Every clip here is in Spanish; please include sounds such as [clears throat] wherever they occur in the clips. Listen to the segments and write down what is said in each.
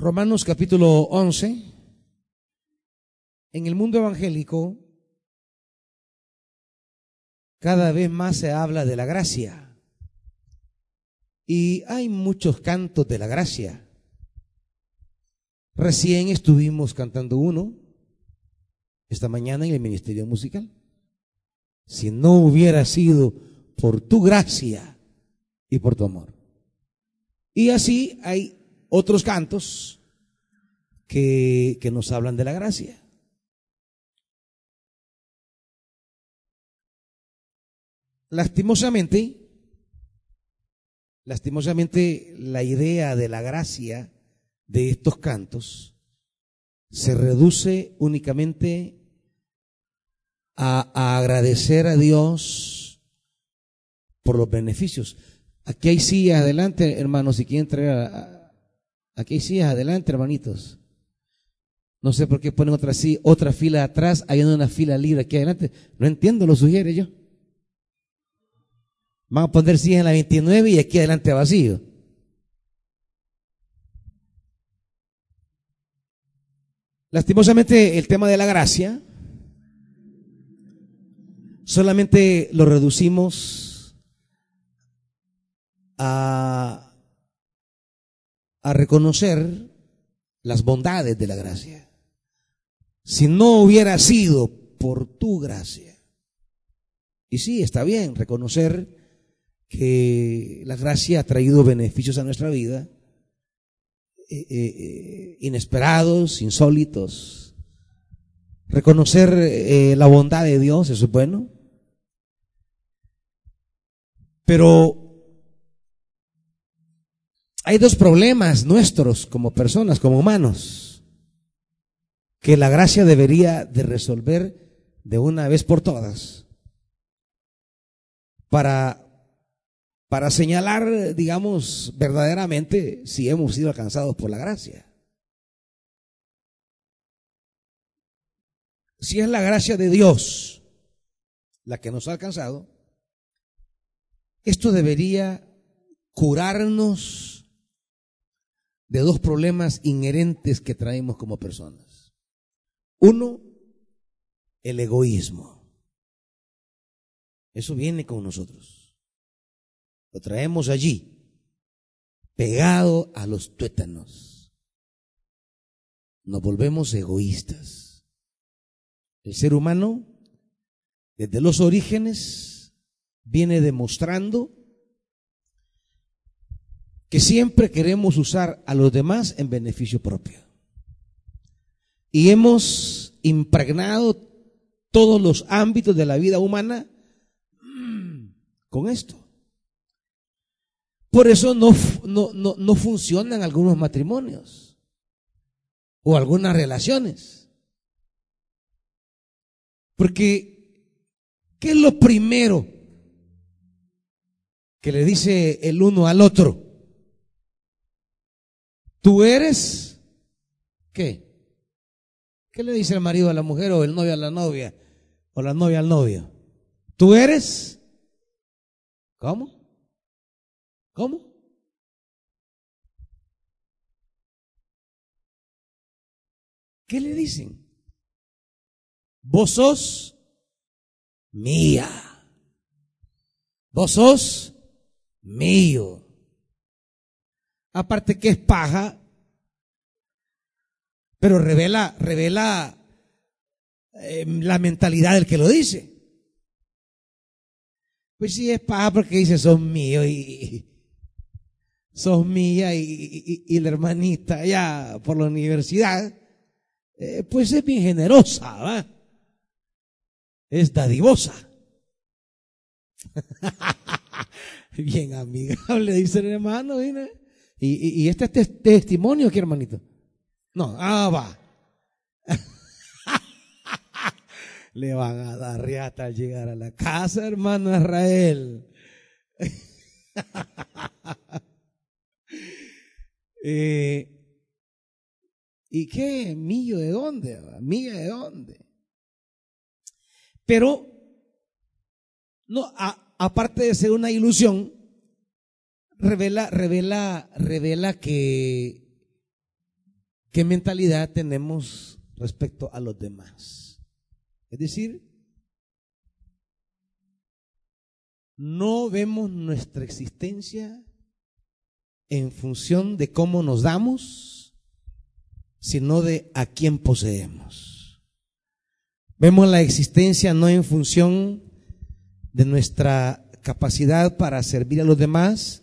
Romanos capítulo 11. En el mundo evangélico, cada vez más se habla de la gracia. Y hay muchos cantos de la gracia. Recién estuvimos cantando uno, esta mañana en el Ministerio Musical. Si no hubiera sido por tu gracia y por tu amor. Y así hay otros cantos que, que nos hablan de la gracia. Lastimosamente, lastimosamente la idea de la gracia de estos cantos se reduce únicamente a, agradecer a Dios por los beneficios. Aquí hay sillas adelante, hermanos, si quieren traer a, aquí sillas adelante, hermanitos. No sé por qué ponen otra, otra fila atrás, hay una fila libre aquí adelante. No entiendo, lo sugiere yo. Van a poner sillas en la 29 y aquí adelante vacío. Lastimosamente el tema de la gracia solamente lo reducimos a, a reconocer las bondades de la gracia. Si no hubiera sido por tu gracia. Y sí, está bien reconocer que la gracia ha traído beneficios a nuestra vida, eh, eh, inesperados, insólitos. Reconocer eh, la bondad de Dios, eso es bueno. Pero hay dos problemas nuestros como personas, como humanos, que la gracia debería de resolver de una vez por todas para para señalar, digamos, verdaderamente si hemos sido alcanzados por la gracia. Si es la gracia de Dios la que nos ha alcanzado, esto debería curarnos de dos problemas inherentes que traemos como personas. Uno, el egoísmo. Eso viene con nosotros. Lo traemos allí, pegado a los tuétanos. Nos volvemos egoístas. El ser humano, desde los orígenes, viene demostrando que siempre queremos usar a los demás en beneficio propio. Y hemos impregnado todos los ámbitos de la vida humana con esto. Por eso no, no, no, no funcionan algunos matrimonios o algunas relaciones. Porque, ¿qué es lo primero que le dice el uno al otro? Tú eres, ¿qué? ¿Qué le dice el marido a la mujer o el novio a la novia o la novia al novio? Tú eres, ¿cómo? ¿Cómo? ¿Qué le dicen? Vos sos mía. Vos sos mío. Aparte que es paja, pero revela, revela eh, la mentalidad del que lo dice. Pues sí es paja porque dice son míos y, sos mía y, la hermanita ya por la universidad, eh, pues es bien generosa, ¿va? Es dadivosa. [laughs] bien amigable, dice el hermano, Y, este es testimonio, ¿qué hermanito? No, ah, va. [laughs] Le van a dar riata al llegar a la casa, hermano Israel. [laughs] Eh, ¿Y qué? ¿Millo de dónde? ¿Milla de dónde? Pero, no, aparte de ser una ilusión, revela, revela, revela que, qué mentalidad tenemos respecto a los demás. Es decir, no vemos nuestra existencia en función de cómo nos damos, sino de a quién poseemos. Vemos la existencia no en función de nuestra capacidad para servir a los demás,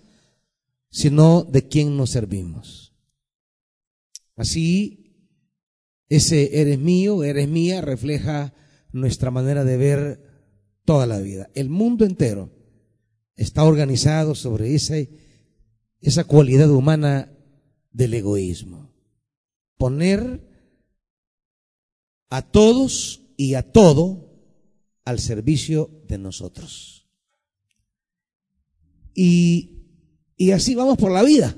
sino de quién nos servimos. Así, ese eres mío, eres mía, refleja nuestra manera de ver toda la vida. El mundo entero está organizado sobre ese, esa cualidad humana del egoísmo. Poner a todos y a todo al servicio de nosotros. Y, y así vamos por la vida.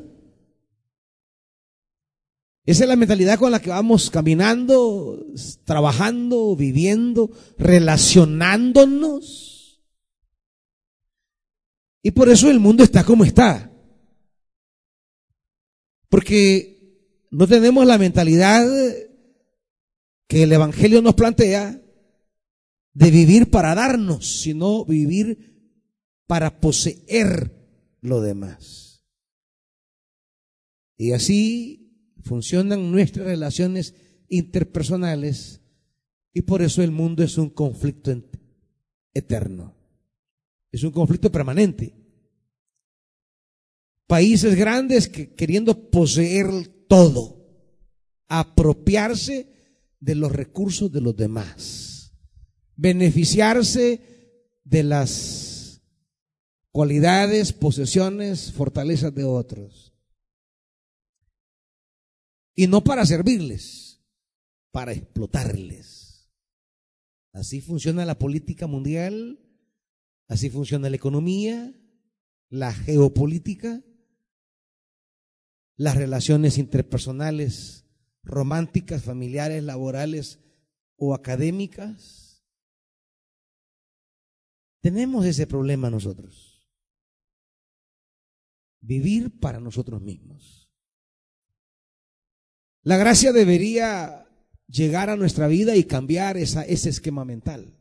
Esa es la mentalidad con la que vamos caminando, trabajando, viviendo, relacionándonos. Y por eso el mundo está como está. Porque no tenemos la mentalidad que el Evangelio nos plantea de vivir para darnos, sino vivir para poseer lo demás. Y así funcionan nuestras relaciones interpersonales y por eso el mundo es un conflicto eterno. Es un conflicto permanente. Países grandes que queriendo poseer todo, apropiarse de los recursos de los demás, beneficiarse de las cualidades, posesiones, fortalezas de otros. Y no para servirles, para explotarles. Así funciona la política mundial, así funciona la economía, la geopolítica, las relaciones interpersonales, románticas, familiares, laborales o académicas. Tenemos ese problema nosotros. Vivir para nosotros mismos. La gracia debería llegar a nuestra vida y cambiar esa, ese esquema mental.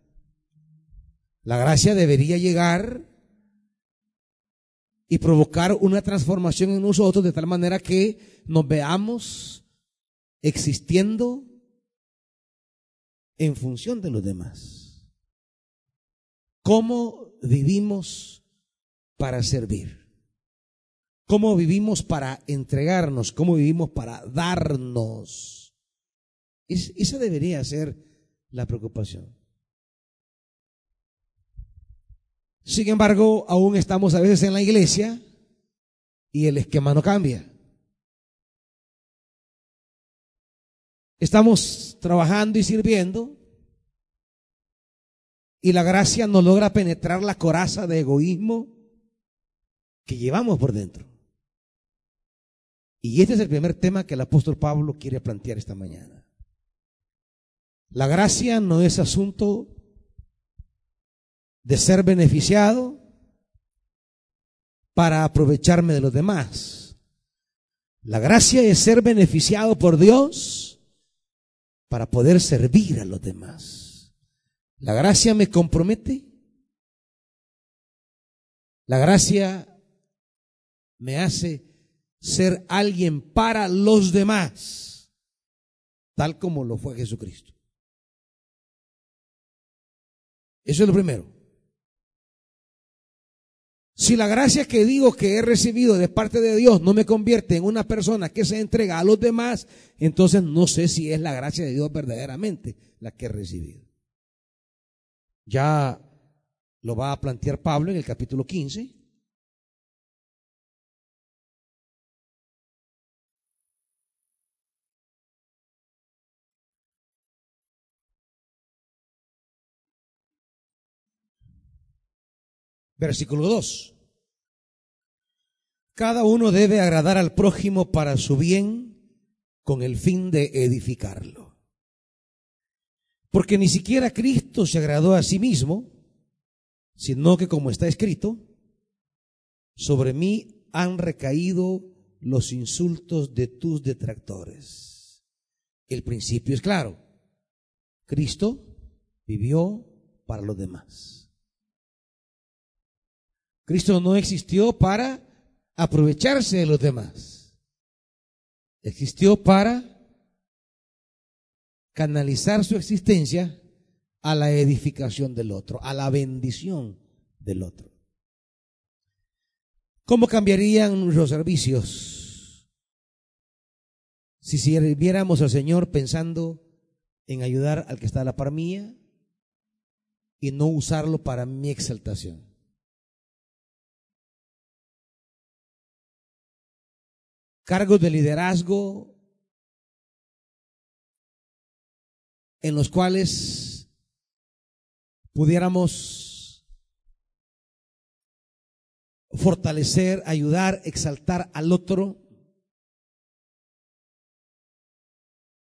La gracia debería llegar y provocar una transformación en nosotros de tal manera que nos veamos existiendo en función de los demás. ¿Cómo vivimos para servir? ¿Cómo vivimos para entregarnos? ¿Cómo vivimos para darnos? esa debería ser la preocupación. Sin embargo, aún estamos a veces en la iglesia y el esquema no cambia. Estamos trabajando y sirviendo y la gracia no logra penetrar la coraza de egoísmo que llevamos por dentro. Y este es el primer tema que el apóstol Pablo quiere plantear esta mañana. La gracia no es asunto de ser beneficiado para aprovecharme de los demás. La gracia es ser beneficiado por Dios para poder servir a los demás. La gracia me compromete. La gracia me hace ser alguien para los demás, tal como lo fue Jesucristo. Eso es lo primero. Si la gracia que digo que he recibido de parte de Dios no me convierte en una persona que se entrega a los demás, entonces no sé si es la gracia de Dios verdaderamente la que he recibido. Ya lo va a plantear Pablo en el capítulo 15. Versículo 2. Cada uno debe agradar al prójimo para su bien con el fin de edificarlo. Porque ni siquiera Cristo se agradó a sí mismo, sino que como está escrito, sobre mí han recaído los insultos de tus detractores. el principio es claro. Cristo vivió para los demás. Cristo no existió para aprovecharse de los demás. Existió para canalizar su existencia a la edificación del otro, a la bendición del otro. ¿Cómo cambiarían nuestros servicios si sirviéramos al Señor pensando en ayudar al que está a la par mía y no usarlo para mi exaltación? Cargos de liderazgo en los cuales pudiéramos fortalecer, ayudar, exaltar al otro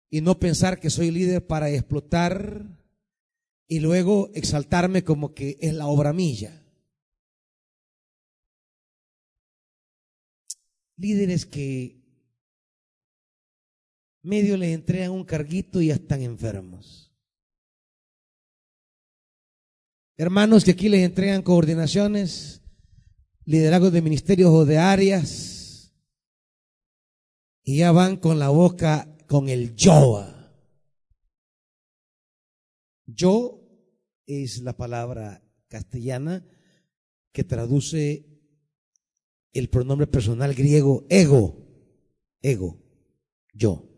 y no pensar que soy líder para explotar y luego exaltarme como que es la obra mía. Líderes que medio les entregan un carguito y ya están enfermos. Hermanos que aquí les entregan coordinaciones liderazgo de ministerios o de áreas y ya van con la boca con el yo. Yo es la palabra castellana que traduce el pronombre personal griego ego, ego, yo.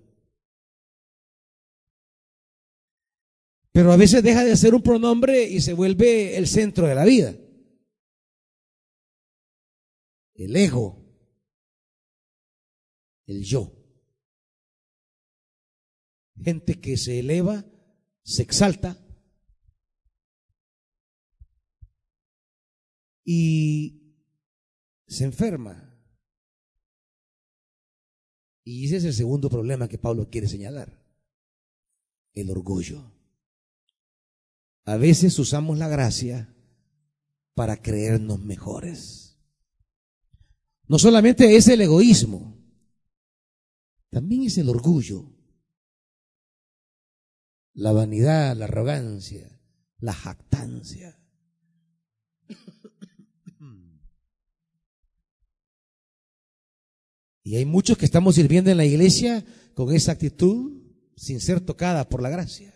Pero a veces deja de ser un pronombre y se vuelve el centro de la vida el ego, el yo. Gente que se eleva, se exalta y se enferma. Y ese es el segundo problema que Pablo quiere señalar, el orgullo. A veces usamos la gracia para creernos mejores. No solamente es el egoísmo, también es el orgullo, la vanidad, la arrogancia, la jactancia. Y hay muchos que estamos sirviendo en la iglesia con esa actitud sin ser tocada por la gracia.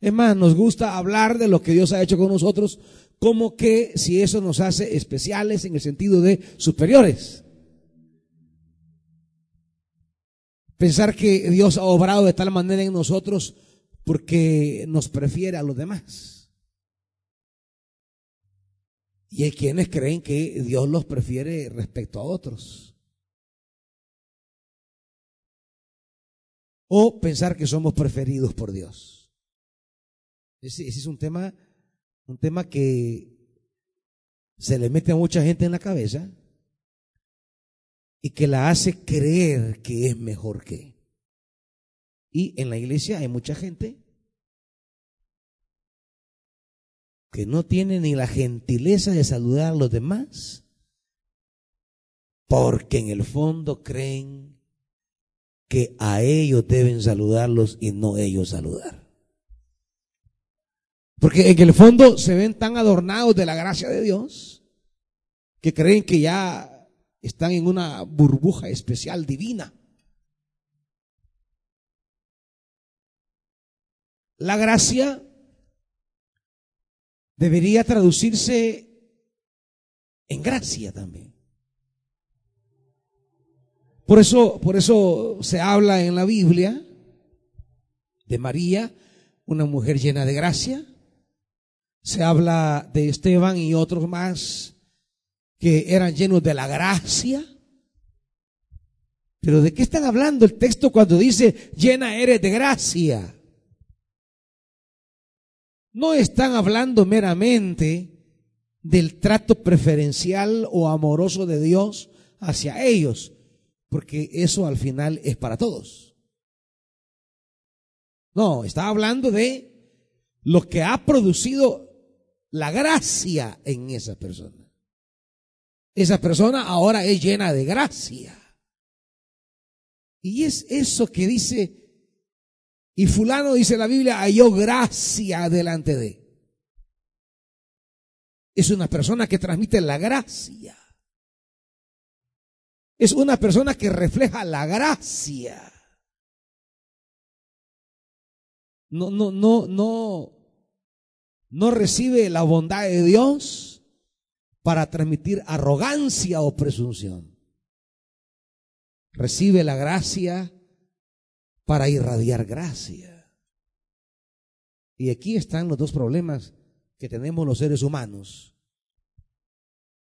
Es más, nos gusta hablar de lo que Dios ha hecho con nosotros como que si eso nos hace especiales en el sentido de superiores. Pensar que Dios ha obrado de tal manera en nosotros porque nos prefiere a los demás. Y hay quienes creen que Dios los prefiere respecto a otros. O pensar que somos preferidos por Dios. Ese, ese es un tema un tema que se le mete a mucha gente en la cabeza y que la hace creer que es mejor que. Y en la iglesia hay mucha gente que no tiene ni la gentileza de saludar a los demás, porque en el fondo creen que a ellos deben saludarlos y no ellos saludar. Porque en el fondo se ven tan adornados de la gracia de Dios que creen que ya están en una burbuja especial divina. La gracia debería traducirse en gracia también. Por eso, por eso se habla en la Biblia de María, una mujer llena de gracia, se habla de Esteban y otros más que eran llenos de la gracia. Pero ¿de qué están hablando el texto cuando dice llena eres de gracia? No están hablando meramente del trato preferencial o amoroso de Dios hacia ellos, porque eso al final es para todos. No, está hablando de lo que ha producido la gracia en esa persona. Esa persona ahora es llena de gracia. Y es eso que dice, y fulano dice la Biblia, halló gracia delante de. Es una persona que transmite la gracia. Es una persona que refleja la gracia. No, no, no, no, no recibe la bondad de Dios para transmitir arrogancia o presunción. Recibe la gracia para irradiar gracia. Y aquí están los dos problemas que tenemos los seres humanos.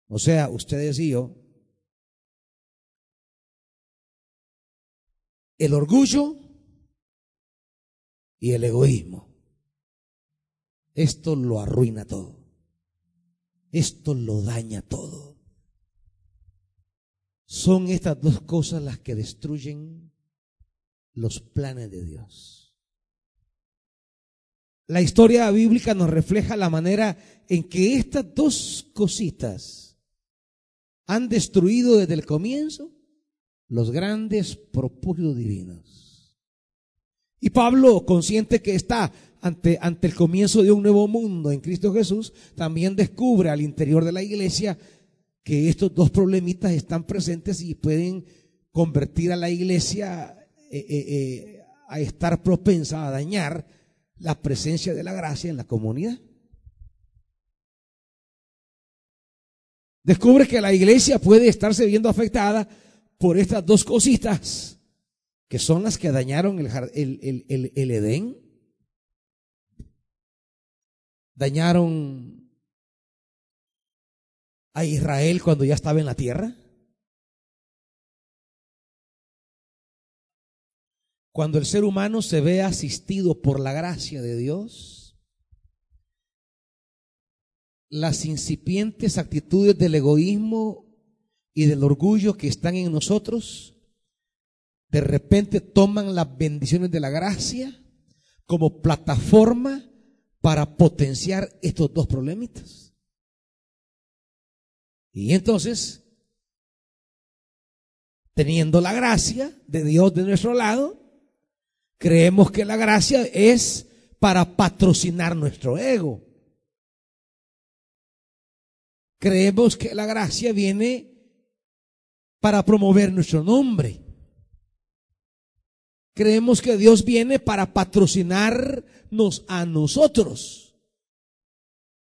O sea, ustedes y yo. El orgullo y el egoísmo. Esto lo arruina todo. Esto lo daña todo. Son estas dos cosas las que destruyen los planes de Dios. La historia bíblica nos refleja la manera en que estas dos cositas han destruido desde el comienzo los grandes propósitos divinos. Y Pablo, consciente que está ante, ante el comienzo de un nuevo mundo en Cristo Jesús, también descubre al interior de la iglesia que estos dos problemitas están presentes y pueden convertir a la iglesia eh, eh, eh, a estar propensa a dañar la presencia de la gracia en la comunidad. Descubre que la iglesia puede estarse viendo afectada por estas dos cositas, que son las que dañaron el, el, el, el Edén, dañaron a Israel cuando ya estaba en la tierra. Cuando el ser humano se ve asistido por la gracia de Dios, las incipientes actitudes del egoísmo y del orgullo que están en nosotros, de repente toman las bendiciones de la gracia como plataforma para potenciar estos dos problemitas. Y entonces, teniendo la gracia de Dios de nuestro lado, Creemos que la gracia es para patrocinar nuestro ego. Creemos que la gracia viene para promover nuestro nombre. Creemos que Dios viene para patrocinarnos a nosotros.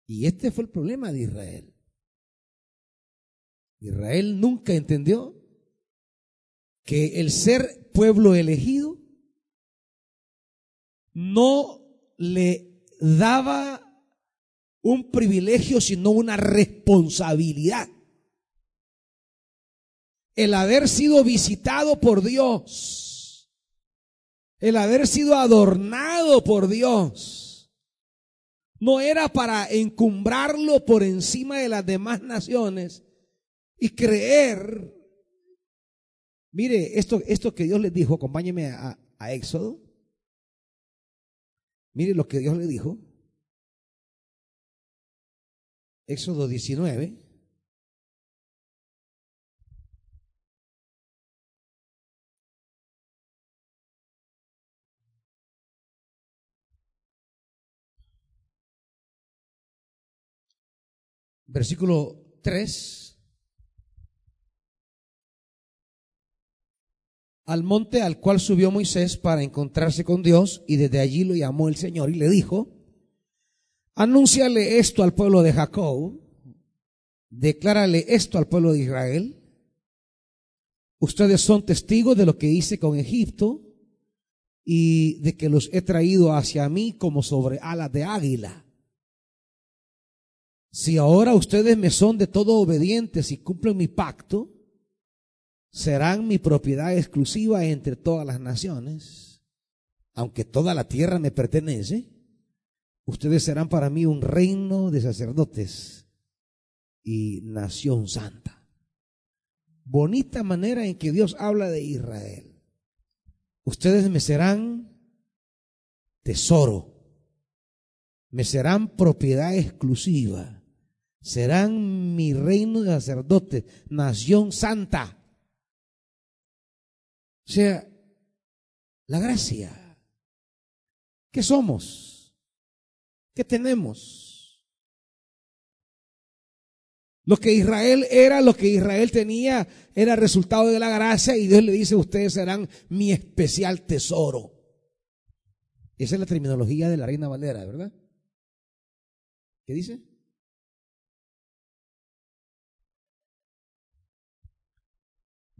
Y este fue el problema de Israel. Israel nunca entendió que el ser pueblo elegido no le daba un privilegio, sino una responsabilidad. El haber sido visitado por Dios, el haber sido adornado por Dios, no era para encumbrarlo por encima de las demás naciones y creer. Mire, esto, esto que Dios les dijo, acompáñeme a, a Éxodo. Mire lo que Dios le dijo. Éxodo 19. Versículo 3. Al monte al cual subió Moisés para encontrarse con Dios y desde allí lo llamó el Señor y le dijo, anúnciale esto al pueblo de Jacob, declárale esto al pueblo de Israel, ustedes son testigos de lo que hice con Egipto y de que los he traído hacia mí como sobre alas de águila. Si ahora ustedes me son de todo obedientes y cumplen mi pacto, serán mi propiedad exclusiva entre todas las naciones, aunque toda la tierra me pertenece, ustedes serán para mí un reino de sacerdotes y nación santa. Bonita manera en que Dios habla de Israel. Ustedes me serán tesoro, me serán propiedad exclusiva, serán mi reino de sacerdotes, nación santa. O sea, La gracia. ¿Qué somos? ¿Qué tenemos? Lo que Israel era, lo que Israel tenía, era resultado de la gracia y Dios le dice, ustedes serán mi especial tesoro. Esa es la terminología de la Reina Valera, ¿verdad? ¿Qué dice?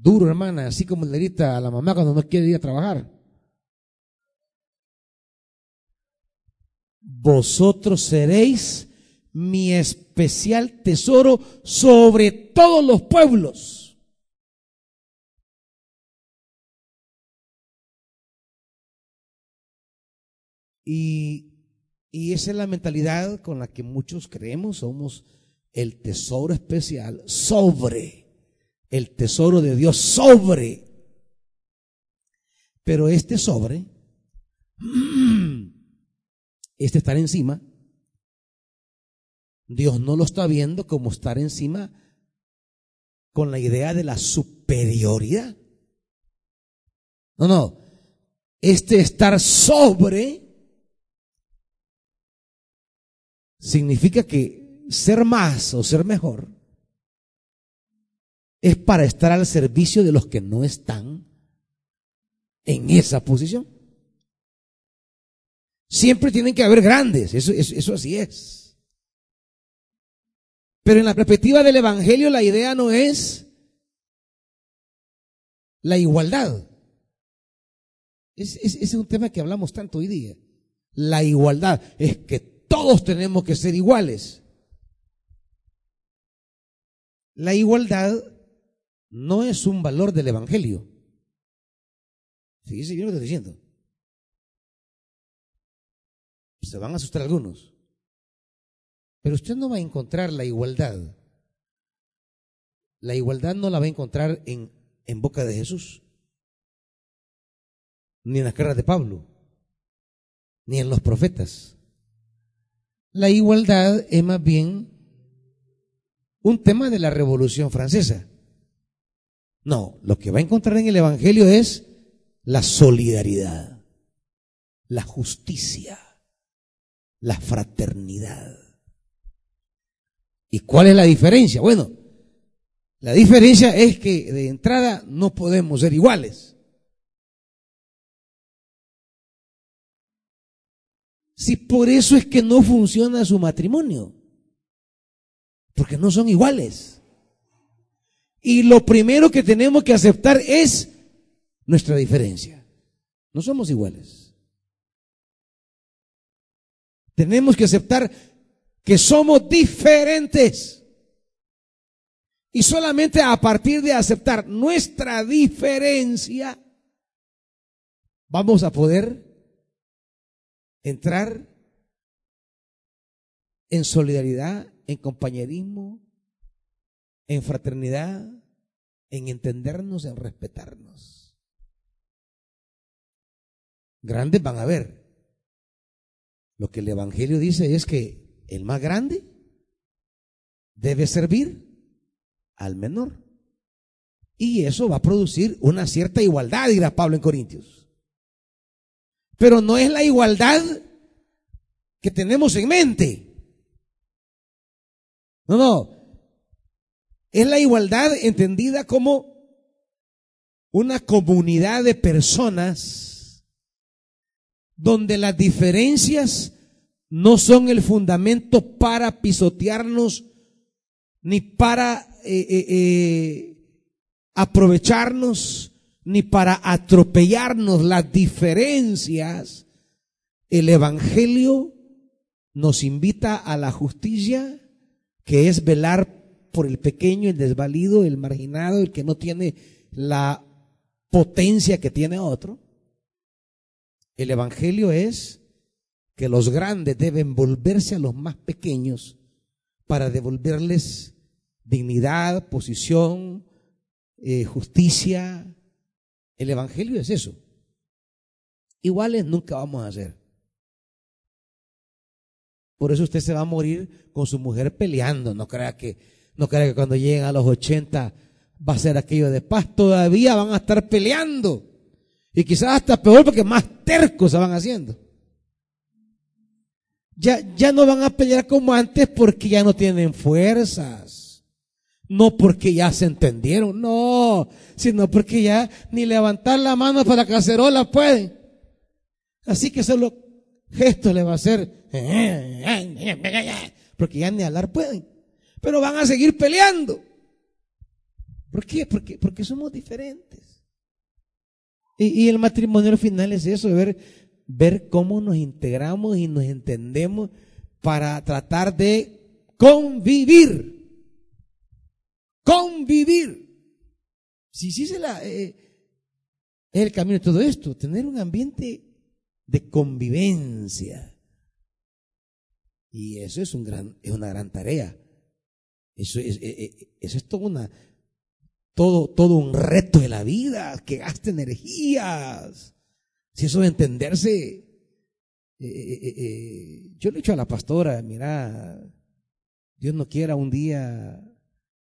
Duro, hermana, así como le grita a la mamá cuando no quiere ir a trabajar. Vosotros seréis mi especial tesoro sobre todos los pueblos. Y, y esa es la mentalidad con la que muchos creemos, somos el tesoro especial sobre el tesoro de Dios sobre. Pero este sobre, [clears throat] este estar encima, Dios no lo está viendo como estar encima con la idea de la superioridad. No, no. Este estar sobre significa que ser más o ser mejor es para estar al servicio de los que no están en esa posición. Siempre tienen que haber grandes, eso, así es. Pero en la perspectiva del Evangelio la idea no es la igualdad. Ese es un tema que hablamos tanto hoy día. La igualdad es que todos tenemos que ser iguales. La igualdad no es un valor del Evangelio. Fíjese, yo lo estoy diciendo. Se van a asustar algunos. Pero usted no va a encontrar la igualdad. La igualdad no la va a encontrar en, en boca de Jesús, ni en las cartas de Pablo, ni en los profetas. La igualdad es más bien un tema de la Revolución Francesa. No, lo que va a encontrar en el Evangelio es la solidaridad, la justicia, la fraternidad. ¿Y cuál es la diferencia? Bueno, la diferencia es que de entrada no podemos ser iguales. Si por eso es que no funciona su matrimonio, porque no son iguales. Y lo primero que tenemos que aceptar es nuestra diferencia. No somos iguales. Tenemos que aceptar que somos diferentes. Y solamente a partir de aceptar nuestra diferencia, vamos a poder entrar en solidaridad, en compañerismo, en fraternidad, en entendernos, en respetarnos. Grandes van a ver. Lo que el Evangelio dice es que el más grande debe servir al menor. Y eso va a producir una cierta igualdad, dirá Pablo en Corintios. Pero no es la igualdad que tenemos en mente. No, no. Es la igualdad entendida como una comunidad de personas donde las diferencias no son el fundamento para pisotearnos ni para eh, eh, eh, aprovecharnos ni para atropellarnos las diferencias. El Evangelio nos invita a la justicia, que es velar por el pequeño, el desvalido, el marginado, el que no tiene la potencia que tiene otro. El Evangelio es que los grandes deben volverse a los más pequeños para devolverles dignidad, posición, eh, justicia. El Evangelio es eso. Iguales nunca vamos a ser. Por eso usted se va a morir con su mujer peleando. No crea que no crea que cuando lleguen a los 80 va a ser aquello de paz. Todavía van a estar peleando. Y quizás hasta peor porque más tercos se van haciendo. Ya, ya no van a pelear como antes porque ya no tienen fuerzas. No porque ya se entendieron, no, sino porque ya ni levantar la mano para la cacerola pueden. Así que solo gestos le va a hacer, [laughs] porque ya ni hablar pueden. Pero van a seguir peleando. ¿Por qué? Porque, porque somos diferentes. Y, y el matrimonio al final es eso, ver, ver cómo nos integramos y nos entendemos para tratar de convivir. Convivir. Si sí, se la, eh, es el camino de todo esto, tener un ambiente de convivencia. Y eso es, un gran, es una gran tarea. Eso es, eh, eh, es todo, una, todo, todo un reto de la vida que gasta energías. Si eso de entenderse, eh, yo le he dicho a la pastora, mira, Dios no quiera un día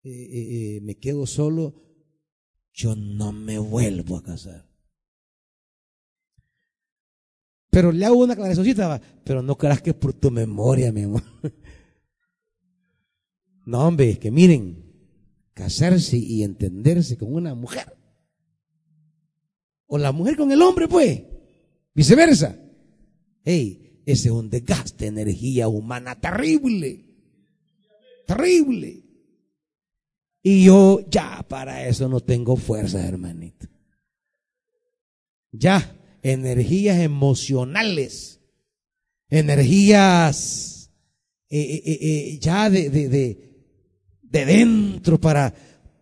me quedo solo, yo no me vuelvo a casar. Pero le hago una aclaracióncita, pero no creas que por tu memoria, mi amor. [laughs] No, hombre, que miren, casarse y entenderse con una mujer. O la mujer con el hombre, pues. Viceversa. Hey, ese es un desgaste de energía humana terrible. Terrible. Y yo ya para eso no tengo fuerza, hermanito. Ya energías emocionales, energías eh, eh, eh, ya de, de, dentro para,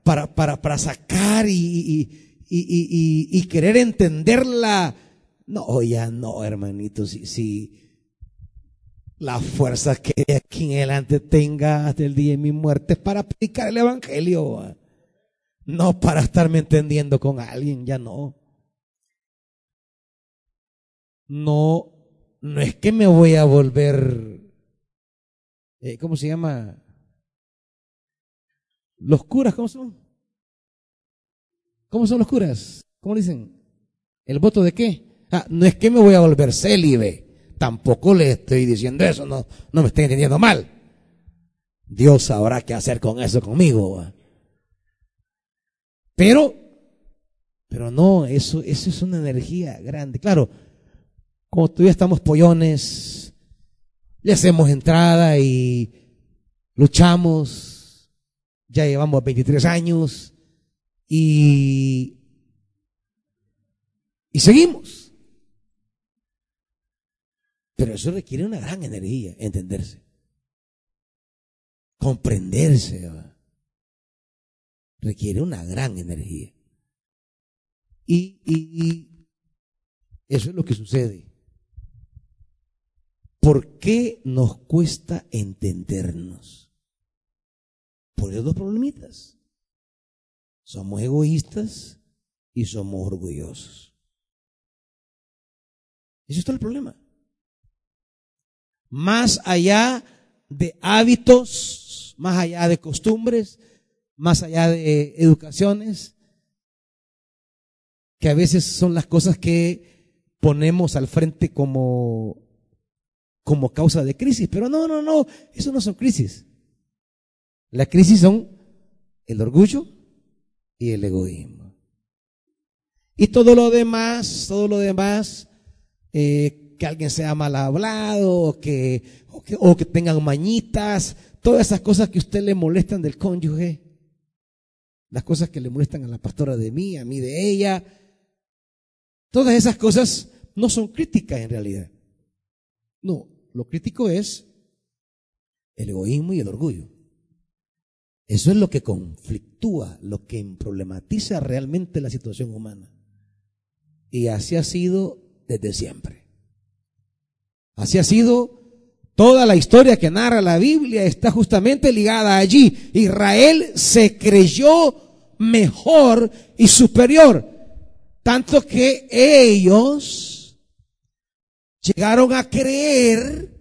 para, para, para sacar y, y, y, y, querer entenderla. No, ya no, hermanito, si, si la fuerza que aquí en adelante tenga hasta el día de mi muerte es para predicar el Evangelio, no para estarme entendiendo con alguien, ya no no, no es que me voy a volver, eh, ¿cómo se llama? Los curas, ¿cómo son? ¿Cómo son los curas? ¿Cómo dicen? ¿El voto de qué? Ah, no es que me voy a volver célibe. Tampoco le estoy diciendo eso, no, no me estoy entendiendo mal. Dios sabrá qué hacer con eso conmigo. Pero, pero no, eso, eso es una energía grande. Claro, como todavía estamos pollones, le hacemos entrada y luchamos, ya llevamos 23 años y, y seguimos. Pero eso requiere una gran energía, entenderse, comprenderse, requiere una gran energía. Y, y eso es lo que sucede. ¿Por qué nos cuesta entendernos? Por esos dos problemitas. Somos egoístas y somos orgullosos. Eso es el problema. Más allá de hábitos, más allá de costumbres, más allá de educaciones, que a veces son las cosas que ponemos al frente como como causa de crisis. Pero no, no, no, eso no son crisis. La crisis son el orgullo y el egoísmo. Y todo lo demás, todo lo demás, eh, que alguien sea mal hablado, o que, o que, o que tengan mañitas, todas esas cosas que a usted le molestan del cónyuge, las cosas que le molestan a la pastora de mí, a mí de ella, todas esas cosas no son críticas en realidad. No, lo crítico es el egoísmo y el orgullo. Eso es lo que conflictúa, lo que problematiza realmente la situación humana. Y así ha sido desde siempre. Así ha sido toda la historia que narra la Biblia, está justamente ligada allí. Israel se creyó mejor y superior, tanto que ellos llegaron a creer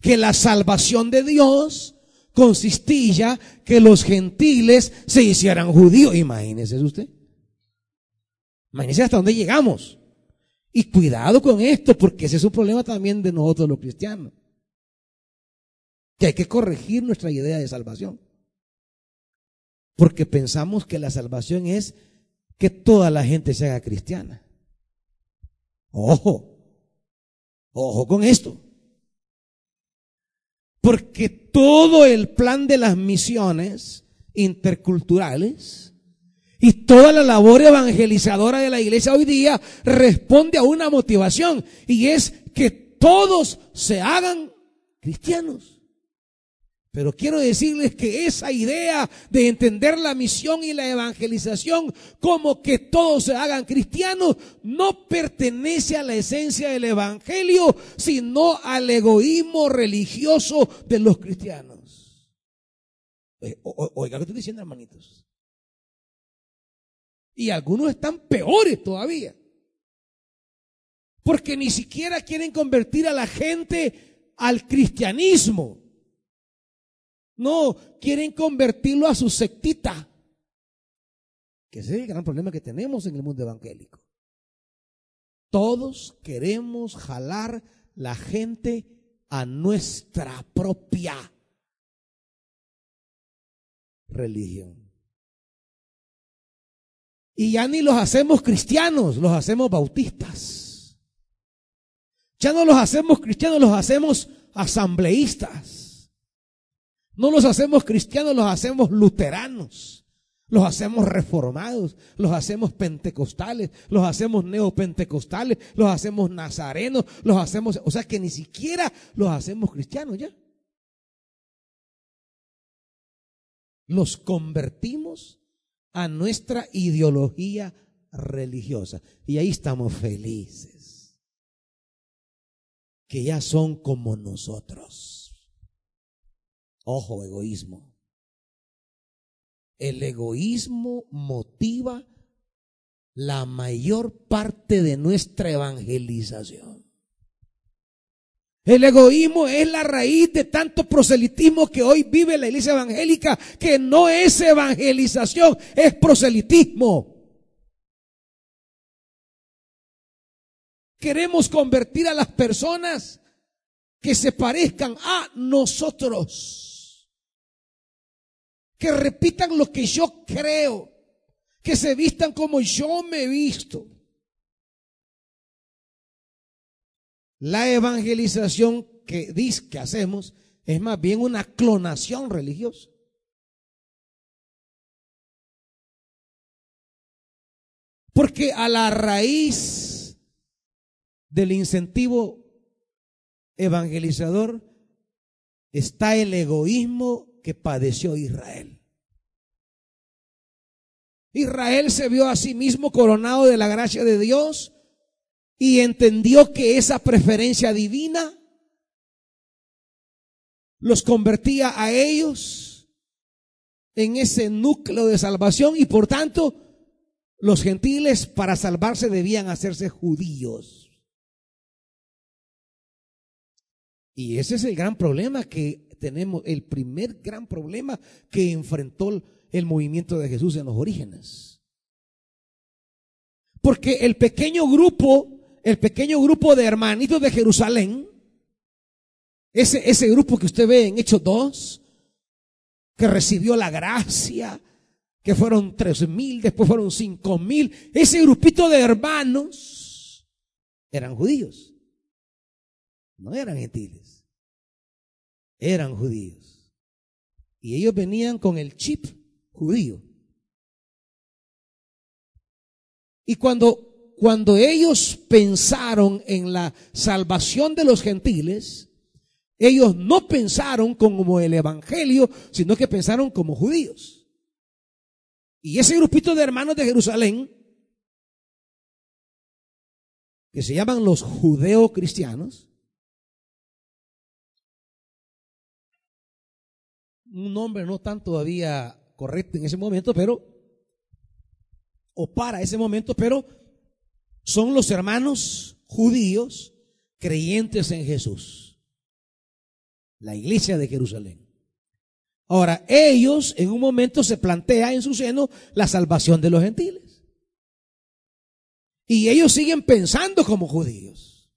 que la salvación de Dios consistía que los gentiles se hicieran judíos. Imagínese usted. Imagínense hasta dónde llegamos. Y cuidado con esto, porque ese es un problema también de nosotros los cristianos. Que hay que corregir nuestra idea de salvación. Porque pensamos que la salvación es que toda la gente se haga cristiana. Ojo, ojo con esto. Porque todo el plan de las misiones interculturales y toda la labor evangelizadora de la iglesia hoy día responde a una motivación y es que todos se hagan cristianos. Pero quiero decirles que esa idea de entender la misión y la evangelización como que todos se hagan cristianos no pertenece a la esencia del evangelio, sino al egoísmo religioso de los cristianos. Eh, oiga, ¿qué estoy diciendo, hermanitos? Y algunos están peores todavía. Porque ni siquiera quieren convertir a la gente al cristianismo no, quieren convertirlo a su sectita. Que ese es el gran problema que tenemos en el mundo evangélico. Todos queremos jalar la gente a nuestra propia religión. Y ya ni los hacemos cristianos, los hacemos bautistas. Ya no los hacemos cristianos, los hacemos asambleístas. No los hacemos cristianos, los hacemos luteranos. Los hacemos reformados, los hacemos pentecostales, los hacemos neopentecostales, los hacemos nazarenos, los hacemos, o sea que ni siquiera los hacemos cristianos ya. Los convertimos a nuestra ideología religiosa y ahí estamos felices, que ya son como nosotros. Ojo, egoísmo. El egoísmo motiva la mayor parte de nuestra evangelización. El egoísmo es la raíz de tanto proselitismo que hoy vive la iglesia evangélica, que no es evangelización, es proselitismo. Queremos convertir a las personas que se parezcan a nosotros que repitan lo que yo creo, que se vistan como yo me he visto. La evangelización que dice que hacemos es más bien una clonación religiosa. Porque a la raíz del incentivo evangelizador está el egoísmo que padeció Israel. Israel se vio a sí mismo coronado de la gracia de Dios y entendió que esa preferencia divina los convertía a ellos en ese núcleo de salvación y por tanto los gentiles para salvarse debían hacerse judíos. Y ese es el gran problema que tenemos el primer gran problema que enfrentó el movimiento de Jesús en los orígenes. Porque el pequeño grupo, el pequeño grupo de hermanitos de Jerusalén, ese, ese grupo que usted ve en Hechos 2, que recibió la gracia, que fueron tres mil, después fueron cinco mil, ese grupito de hermanos eran judíos, no eran gentiles eran judíos. Y ellos venían con el chip judío. Y cuando, cuando ellos pensaron en la salvación de los gentiles, ellos no pensaron como el Evangelio, sino que pensaron como judíos. Y ese grupito de hermanos de Jerusalén, que se llaman los judeo-cristianos, un nombre no tan todavía correcto en ese momento, pero, o para ese momento, pero son los hermanos judíos creyentes en Jesús. La iglesia de Jerusalén. Ahora, ellos en un momento se plantea en su seno la salvación de los gentiles. Y ellos siguen pensando como judíos.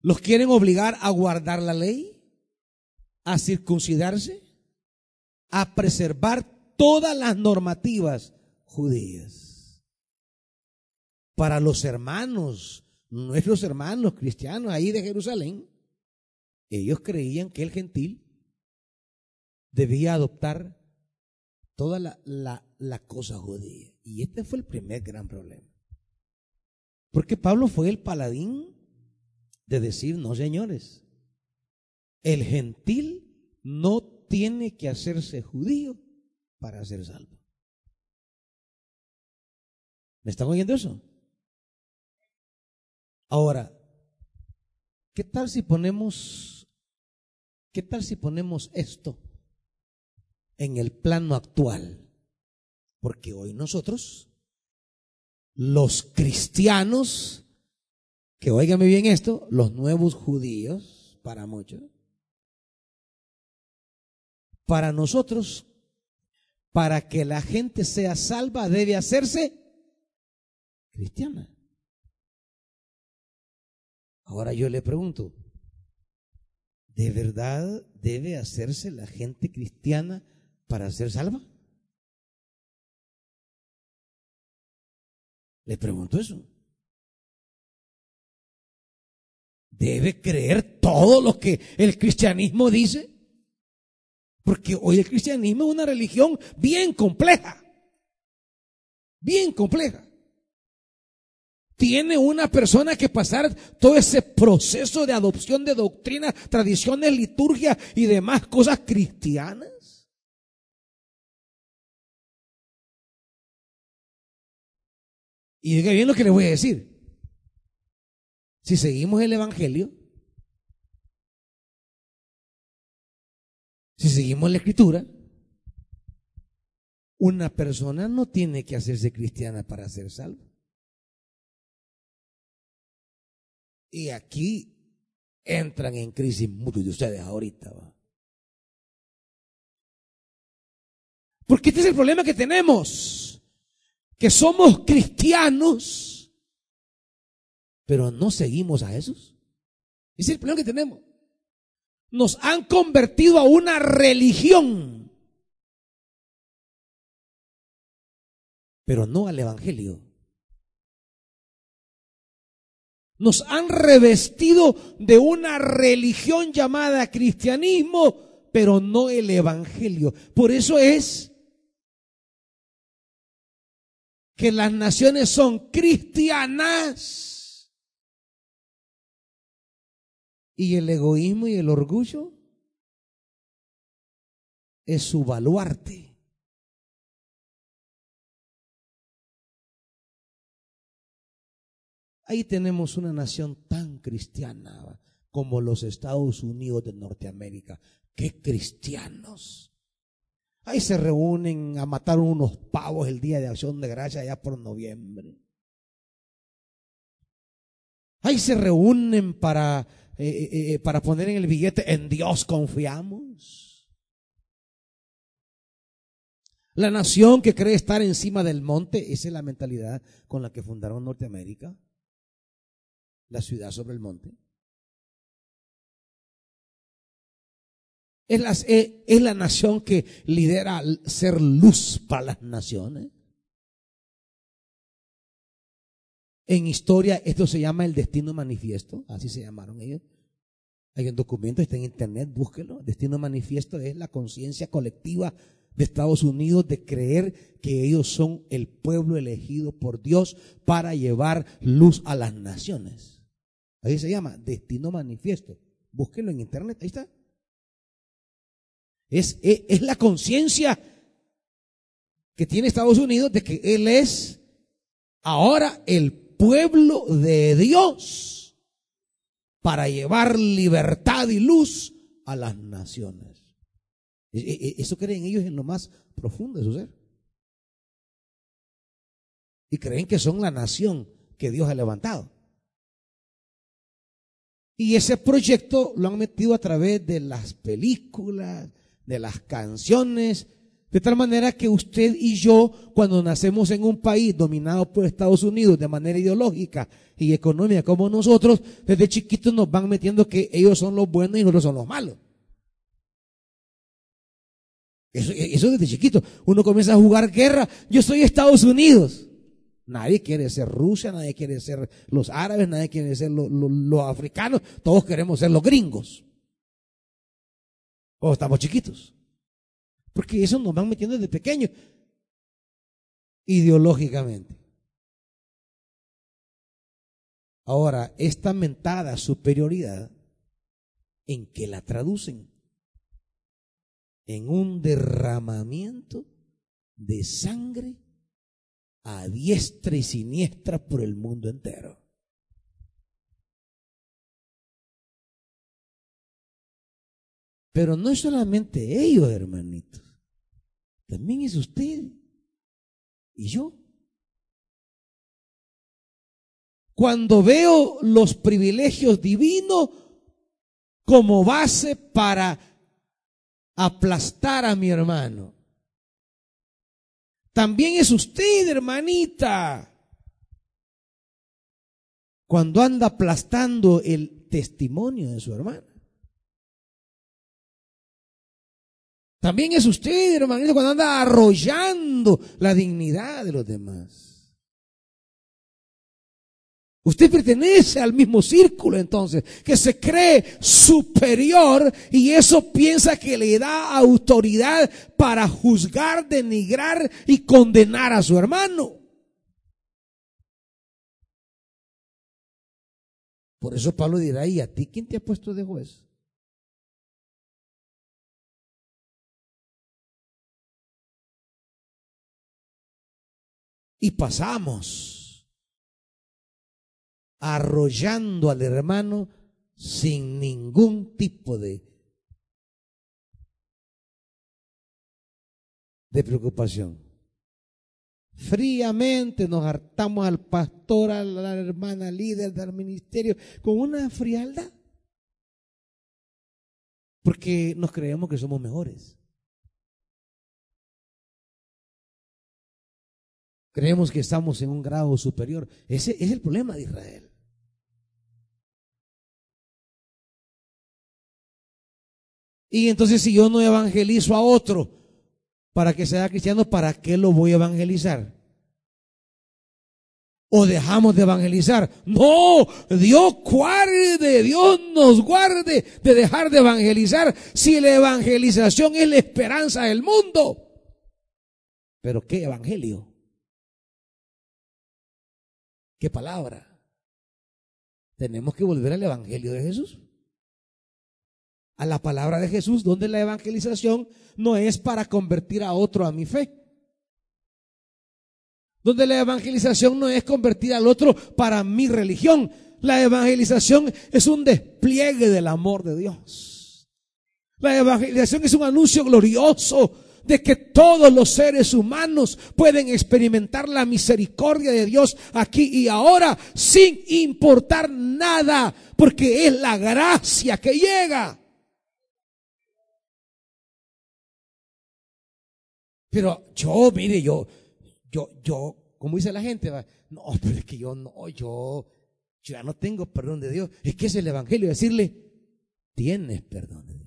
Los quieren obligar a guardar la ley, a circuncidarse, a preservar todas las normativas judías. Para los hermanos, nuestros hermanos cristianos ahí de Jerusalén, ellos creían que el gentil debía adoptar toda la, cosa judía. Y este fue el primer gran problema. Porque Pablo fue el paladín de decir, no señores, el gentil no tiene que hacerse judío para ser salvo. ¿Me están oyendo eso? Ahora, ¿qué tal si ponemos, qué tal si ponemos esto en el plano actual? Porque hoy nosotros, los cristianos, que óigame bien esto, los nuevos judíos, para muchos, para nosotros, para que la gente sea salva, debe hacerse cristiana. Ahora yo le pregunto, ¿de verdad debe hacerse la gente cristiana para ser salva? Le pregunto eso. ¿Debe creer todo lo que el cristianismo dice? Porque hoy el cristianismo es una religión bien compleja. Bien compleja. Tiene una persona que pasar todo ese proceso de adopción de doctrina, tradiciones, liturgia y demás cosas cristianas. Y diga bien lo que le voy a decir. Si seguimos el Evangelio, Si seguimos la escritura, una persona no tiene que hacerse cristiana para ser salvo. Y aquí entran en crisis muchos de ustedes ahorita. Porque este es el problema que tenemos, que somos cristianos, pero no seguimos a Jesús. Ese es el problema que tenemos nos han convertido a una religión, pero no al Evangelio. Nos han revestido de una religión llamada cristianismo, pero no el Evangelio. Por eso es que las naciones son cristianas Y el egoísmo y el orgullo es su baluarte. Ahí tenemos una nación tan cristiana como los Estados Unidos de Norteamérica. ¡Qué cristianos! Ahí se reúnen a matar unos pavos el día de acción de gracia allá por noviembre. Ahí se reúnen para eh, eh, eh, para poner en el billete, en Dios confiamos. La nación que cree estar encima del monte, esa es la mentalidad con la que fundaron Norteamérica, la ciudad sobre el monte. Es la, es la nación que lidera ser luz para las naciones. En historia esto se llama el destino manifiesto, así se llamaron ellos. Hay un documento, está en internet, búsquelo. Destino manifiesto es la conciencia colectiva de Estados Unidos de creer que ellos son el pueblo elegido por Dios para llevar luz a las naciones. Ahí se llama Destino Manifiesto. Búsquelo en internet, ahí está. Es, es, es la conciencia que tiene Estados Unidos de que Él es ahora el pueblo de Dios para llevar libertad y luz a las naciones. E, e, e, eso creen ellos en lo más profundo de su ser. Y creen que son la nación que Dios ha levantado. Y ese proyecto lo han metido a través de las películas, de las canciones, De tal manera que usted y yo, cuando nacemos en un país dominado por Estados Unidos de manera ideológica y económica como nosotros, desde chiquitos nos van metiendo que ellos son los buenos y nosotros son los malos. Eso, eso desde chiquito. Uno comienza a jugar guerra. Yo soy Estados Unidos. Nadie quiere ser Rusia, nadie quiere ser los árabes, nadie quiere ser los, africanos. Todos queremos ser los gringos. O estamos chiquitos. Porque eso nos van metiendo desde pequeños. Ideológicamente. Ahora, esta mentada superioridad, ¿en qué la traducen? en un derramamiento de sangre a diestra y siniestra por el mundo entero. Pero no es solamente ellos, hermanitos. También es usted y yo. Cuando veo los privilegios divinos como base para aplastar a mi hermano. También es usted, hermanita, cuando anda aplastando el testimonio de su hermana. También es usted, hermanita, cuando anda arrollando la dignidad de los demás. Usted pertenece al mismo círculo entonces, que se cree superior y eso piensa que le da autoridad para juzgar, denigrar y condenar a su hermano. Por eso Pablo dirá, ¿y a ti quién te ha puesto de juez? Y pasamos arrollando al hermano sin ningún tipo de, de preocupación. Fríamente nos hartamos al pastor, a la hermana líder del ministerio, con una frialdad. Porque nos creemos que somos mejores. Creemos que estamos en un grado superior. Ese es el problema de Israel. Y entonces si yo no evangelizo a otro para que sea cristiano, ¿para qué lo voy a evangelizar? O dejamos de evangelizar. No, Dios guarde, Dios nos guarde de dejar de evangelizar si la evangelización es la esperanza del mundo. Pero ¿qué evangelio? ¿Qué palabra? Tenemos que volver al evangelio de Jesús a la palabra de Jesús, donde la evangelización no es para convertir a otro a mi fe. Donde la evangelización no es convertir al otro para mi religión. La evangelización es un despliegue del amor de Dios. La evangelización es un anuncio glorioso de que todos los seres humanos pueden experimentar la misericordia de Dios aquí y ahora sin importar nada, porque es la gracia que llega. Pero yo, mire, yo, yo, yo, como dice la gente, no, pero es que yo no, yo, yo ya no tengo perdón de Dios. Es que es el Evangelio, decirle, tienes perdón de Dios.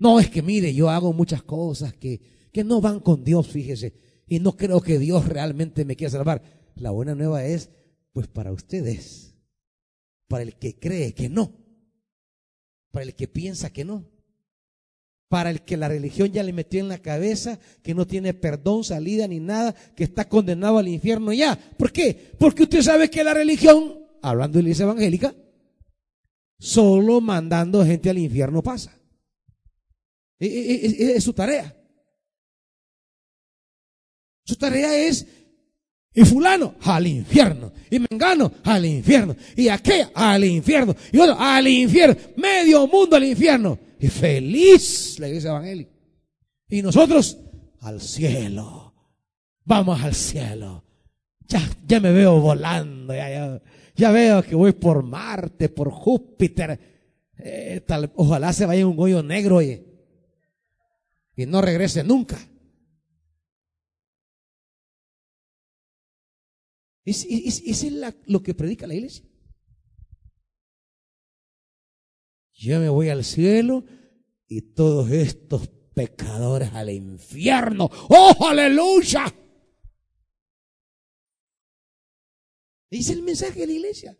No, es que mire, yo hago muchas cosas que, que no van con Dios, fíjese, y no creo que Dios realmente me quiera salvar. La buena nueva es, pues para ustedes, para el que cree que no, para el que piensa que no para el que la religión ya le metió en la cabeza, que no tiene perdón, salida ni nada, que está condenado al infierno ya. ¿Por qué? Porque usted sabe que la religión, hablando de iglesia evangélica, solo mandando gente al infierno pasa. Es, su tarea. Su tarea es, y fulano, al infierno. Y mengano, al infierno. Y aquella, al infierno. Y otro, al infierno. Medio mundo al infierno y feliz la iglesia evangélica. Y nosotros al cielo. Vamos al cielo. Ya, ya me veo volando. Ya, ya, veo que voy por Marte, por Júpiter. Eh, tal, ojalá se vaya un hoyo negro, oye y no regrese nunca. ¿Es, es, es lo que predica la iglesia? Yo me voy al cielo y todos estos pecadores al infierno. ¡Oh, aleluya! Dice el mensaje de la iglesia.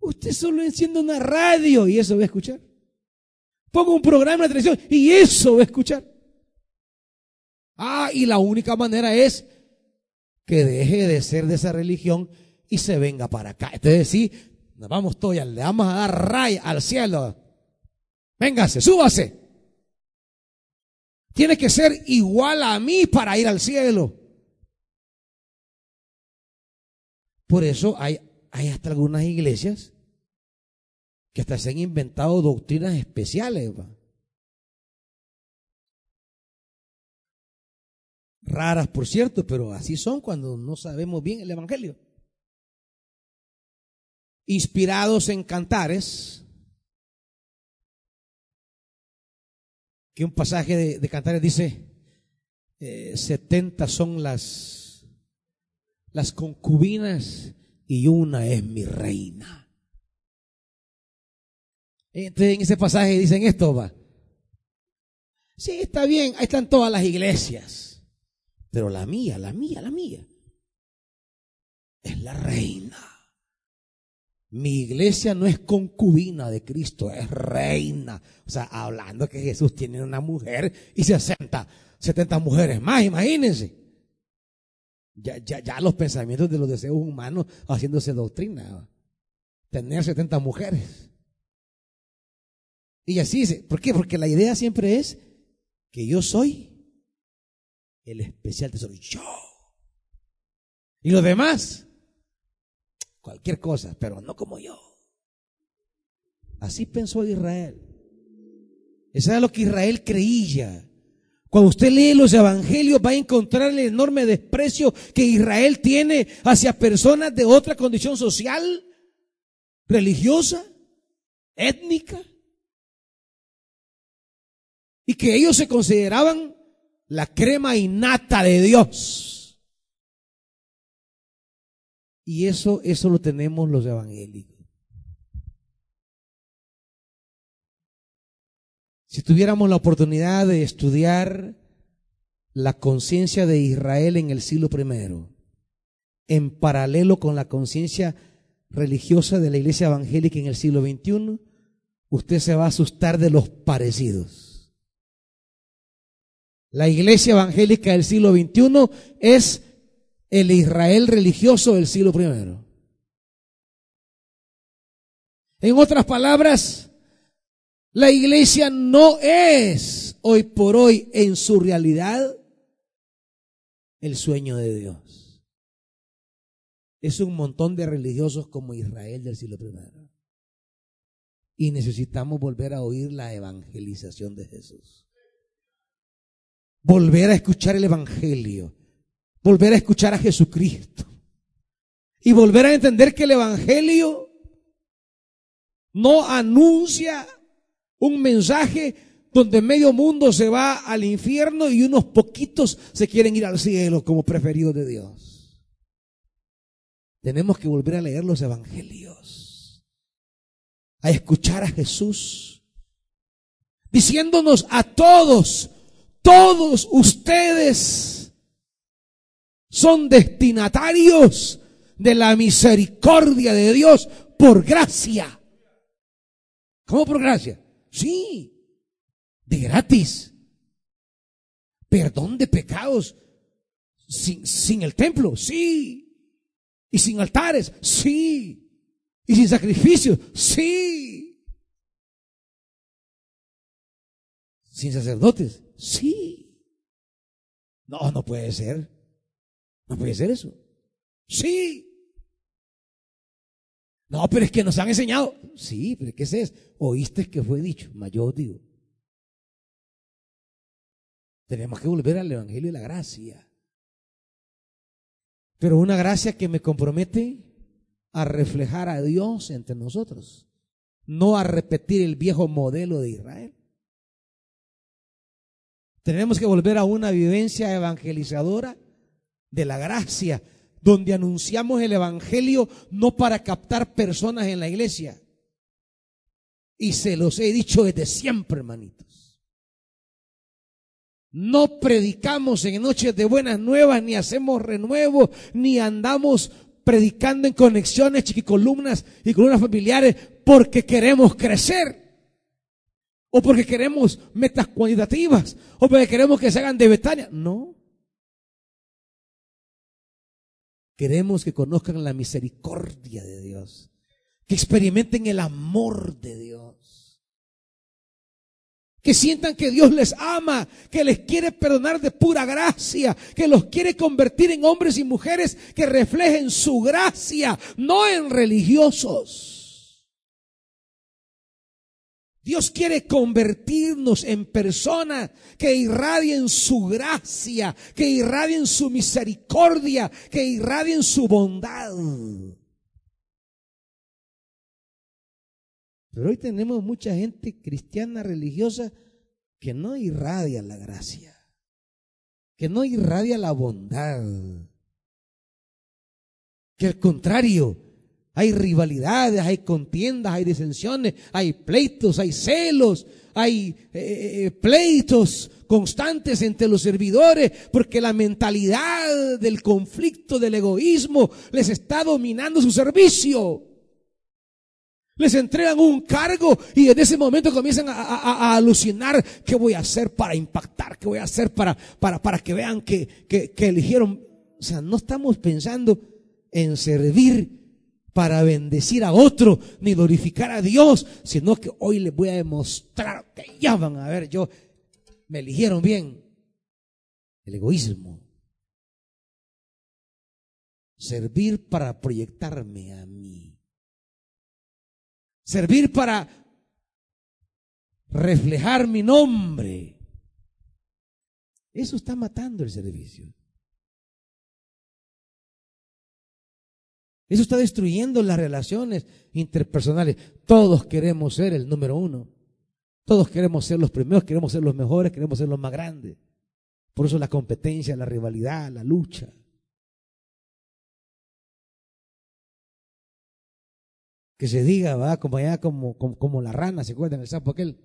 Usted solo enciende una radio y eso va a escuchar. Pongo un programa de televisión y eso va a escuchar. Ah, y la única manera es que deje de ser de esa religión y se venga para acá. Entonces sí, nos vamos todos, le vamos a dar ray al cielo. Véngase, súbase. Tiene que ser igual a mí para ir al cielo. Por eso hay, hay hasta algunas iglesias que hasta se han inventado doctrinas especiales. Raras, por cierto, pero así son cuando no sabemos bien el Evangelio. Inspirados en cantares, que un pasaje de, cantares dice, eh, 70 son las, las concubinas y una es mi reina. Entonces en ese pasaje dicen esto, va. Sí, está bien, ahí están todas las iglesias. Pero la mía, la mía, la mía, es la reina. Mi iglesia no es concubina de Cristo, es reina. O sea, hablando que Jesús tiene una mujer y 60, 70 mujeres más, imagínense. Ya, ya, ya los pensamientos de los deseos humanos haciéndose doctrina. Tener 70 mujeres. Y así dice, ¿por qué? Porque la idea siempre es que yo soy el especial tesoro. Yo. Y los demás, cualquier cosa, pero no como yo. Así pensó Israel. Eso era lo que Israel creía. Cuando usted lee los evangelios va a encontrar el enorme desprecio que Israel tiene hacia personas de otra condición social, religiosa, étnica, y que ellos se consideraban la crema innata de Dios. Y eso, eso lo tenemos los evangélicos. Si tuviéramos la oportunidad de estudiar la conciencia de Israel en el siglo I, en paralelo con la conciencia religiosa de la iglesia evangélica en el siglo XXI, usted se va a asustar de los parecidos. La iglesia evangélica del siglo XXI es el Israel religioso del siglo I. En otras palabras, la iglesia no es hoy por hoy en su realidad el sueño de Dios. Es un montón de religiosos como Israel del siglo I. Y necesitamos volver a oír la evangelización de Jesús volver a escuchar el Evangelio, volver a escuchar a Jesucristo y volver a entender que el Evangelio no anuncia un mensaje donde medio mundo se va al infierno y unos poquitos se quieren ir al cielo como preferidos de Dios. Tenemos que volver a leer los evangelios, a escuchar a Jesús, diciéndonos a todos todos ustedes son destinatarios de la misericordia de Dios por gracia. ¿Cómo por gracia? Sí, de gratis. Perdón de pecados sin, sin el templo, sí. Y sin altares, sí. Y sin sacrificios, sí. Sin sacerdotes, Sí. No, no puede ser. No puede ser eso. Sí. No, pero es que nos han enseñado. Sí, pero ¿qué es Oíste que fue dicho. Mayor digo. Tenemos que volver al Evangelio de la gracia. Pero una gracia que me compromete a reflejar a Dios entre nosotros. No a repetir el viejo modelo de Israel. Tenemos que volver a una vivencia evangelizadora de la gracia, donde anunciamos el Evangelio no para captar personas en la iglesia. Y se los he dicho desde siempre, hermanitos. No predicamos en noches de buenas nuevas, ni hacemos renuevos, ni andamos predicando en conexiones, chiquicolumnas y columnas familiares porque queremos crecer. O porque queremos metas cuantitativas. O porque queremos que se hagan de Betania. No. Queremos que conozcan la misericordia de Dios. Que experimenten el amor de Dios. Que sientan que Dios les ama, que les quiere perdonar de pura gracia, que los quiere convertir en hombres y mujeres que reflejen su gracia, no en religiosos. Dios quiere convertirnos en personas que irradien su gracia, que irradien su misericordia, que irradien su bondad. Pero hoy tenemos mucha gente cristiana religiosa que no irradia la gracia, que no irradia la bondad, que al contrario, hay rivalidades, hay contiendas, hay disensiones, hay pleitos, hay celos, hay eh, eh, pleitos constantes entre los servidores, porque la mentalidad del conflicto, del egoísmo, les está dominando su servicio. Les entregan un cargo y en ese momento comienzan a, alucinar qué voy a hacer para impactar, qué voy a hacer para, para, para que vean que, que, que eligieron. O sea, no estamos pensando en servir para bendecir a otro ni glorificar a Dios, sino que hoy les voy a demostrar que ya van a ver, yo me eligieron bien. El egoísmo. Servir para proyectarme a mí. Servir para reflejar mi nombre. Eso está matando el servicio. Eso está destruyendo las relaciones interpersonales. Todos queremos ser el número uno. Todos queremos ser los primeros, queremos ser los mejores, queremos ser los más grandes. Por eso la competencia, la rivalidad, la lucha. Que se diga, va, como allá, como, como, la rana, ¿se acuerdan? El sapo aquel.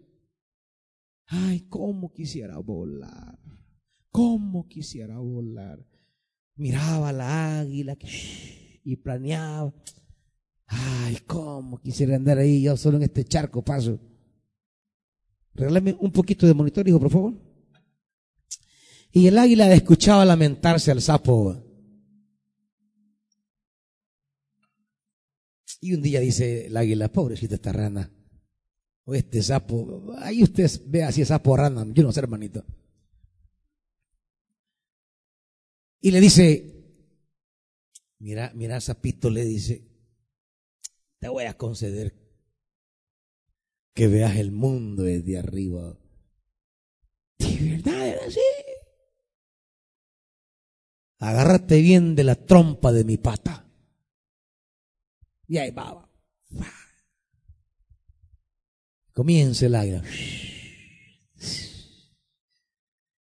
Ay, cómo quisiera volar. Cómo quisiera volar. Miraba la águila. Que, y planeaba. Ay, cómo quisiera andar ahí yo solo en este charco paso. Regálame un poquito de monitor, hijo, por favor. Y el águila escuchaba lamentarse al sapo. Y un día dice el águila, pobrecita esta rana. O este sapo. Ahí usted ve es sapo rana. Yo no sé, hermanito. Y le dice, Mira, mira, Zapito le dice, te voy a conceder que veas el mundo desde arriba. ¿De verdad era así? Agárrate bien de la trompa de mi pata. Y ahí va. Comienza el aire.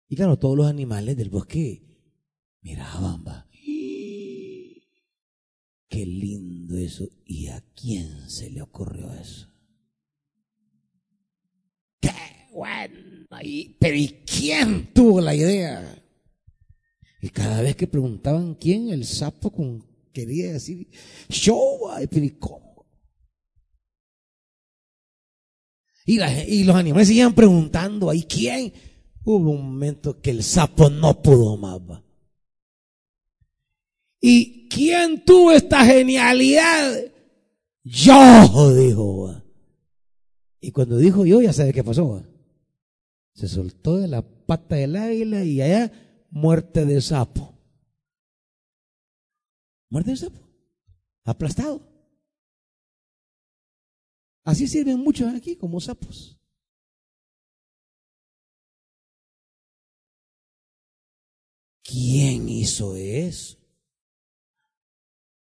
Y claro, todos los animales del bosque miraban, va. Qué lindo eso. ¿Y a quién se le ocurrió eso? Qué bueno. Pero ¿y quién tuvo la idea? Y cada vez que preguntaban quién, el sapo con, quería decir, yo, pero ¿y cómo? Y, y los animales seguían preguntando, ¿y quién? Hubo un momento que el sapo no pudo más. Y ¿quién tuvo esta genialidad? Yo, dijo. Y cuando dijo yo, ya sabe qué pasó. Se soltó de la pata del águila y allá muerte de sapo. Muerte de sapo. Aplastado. Así sirven muchos aquí como sapos. ¿Quién hizo eso?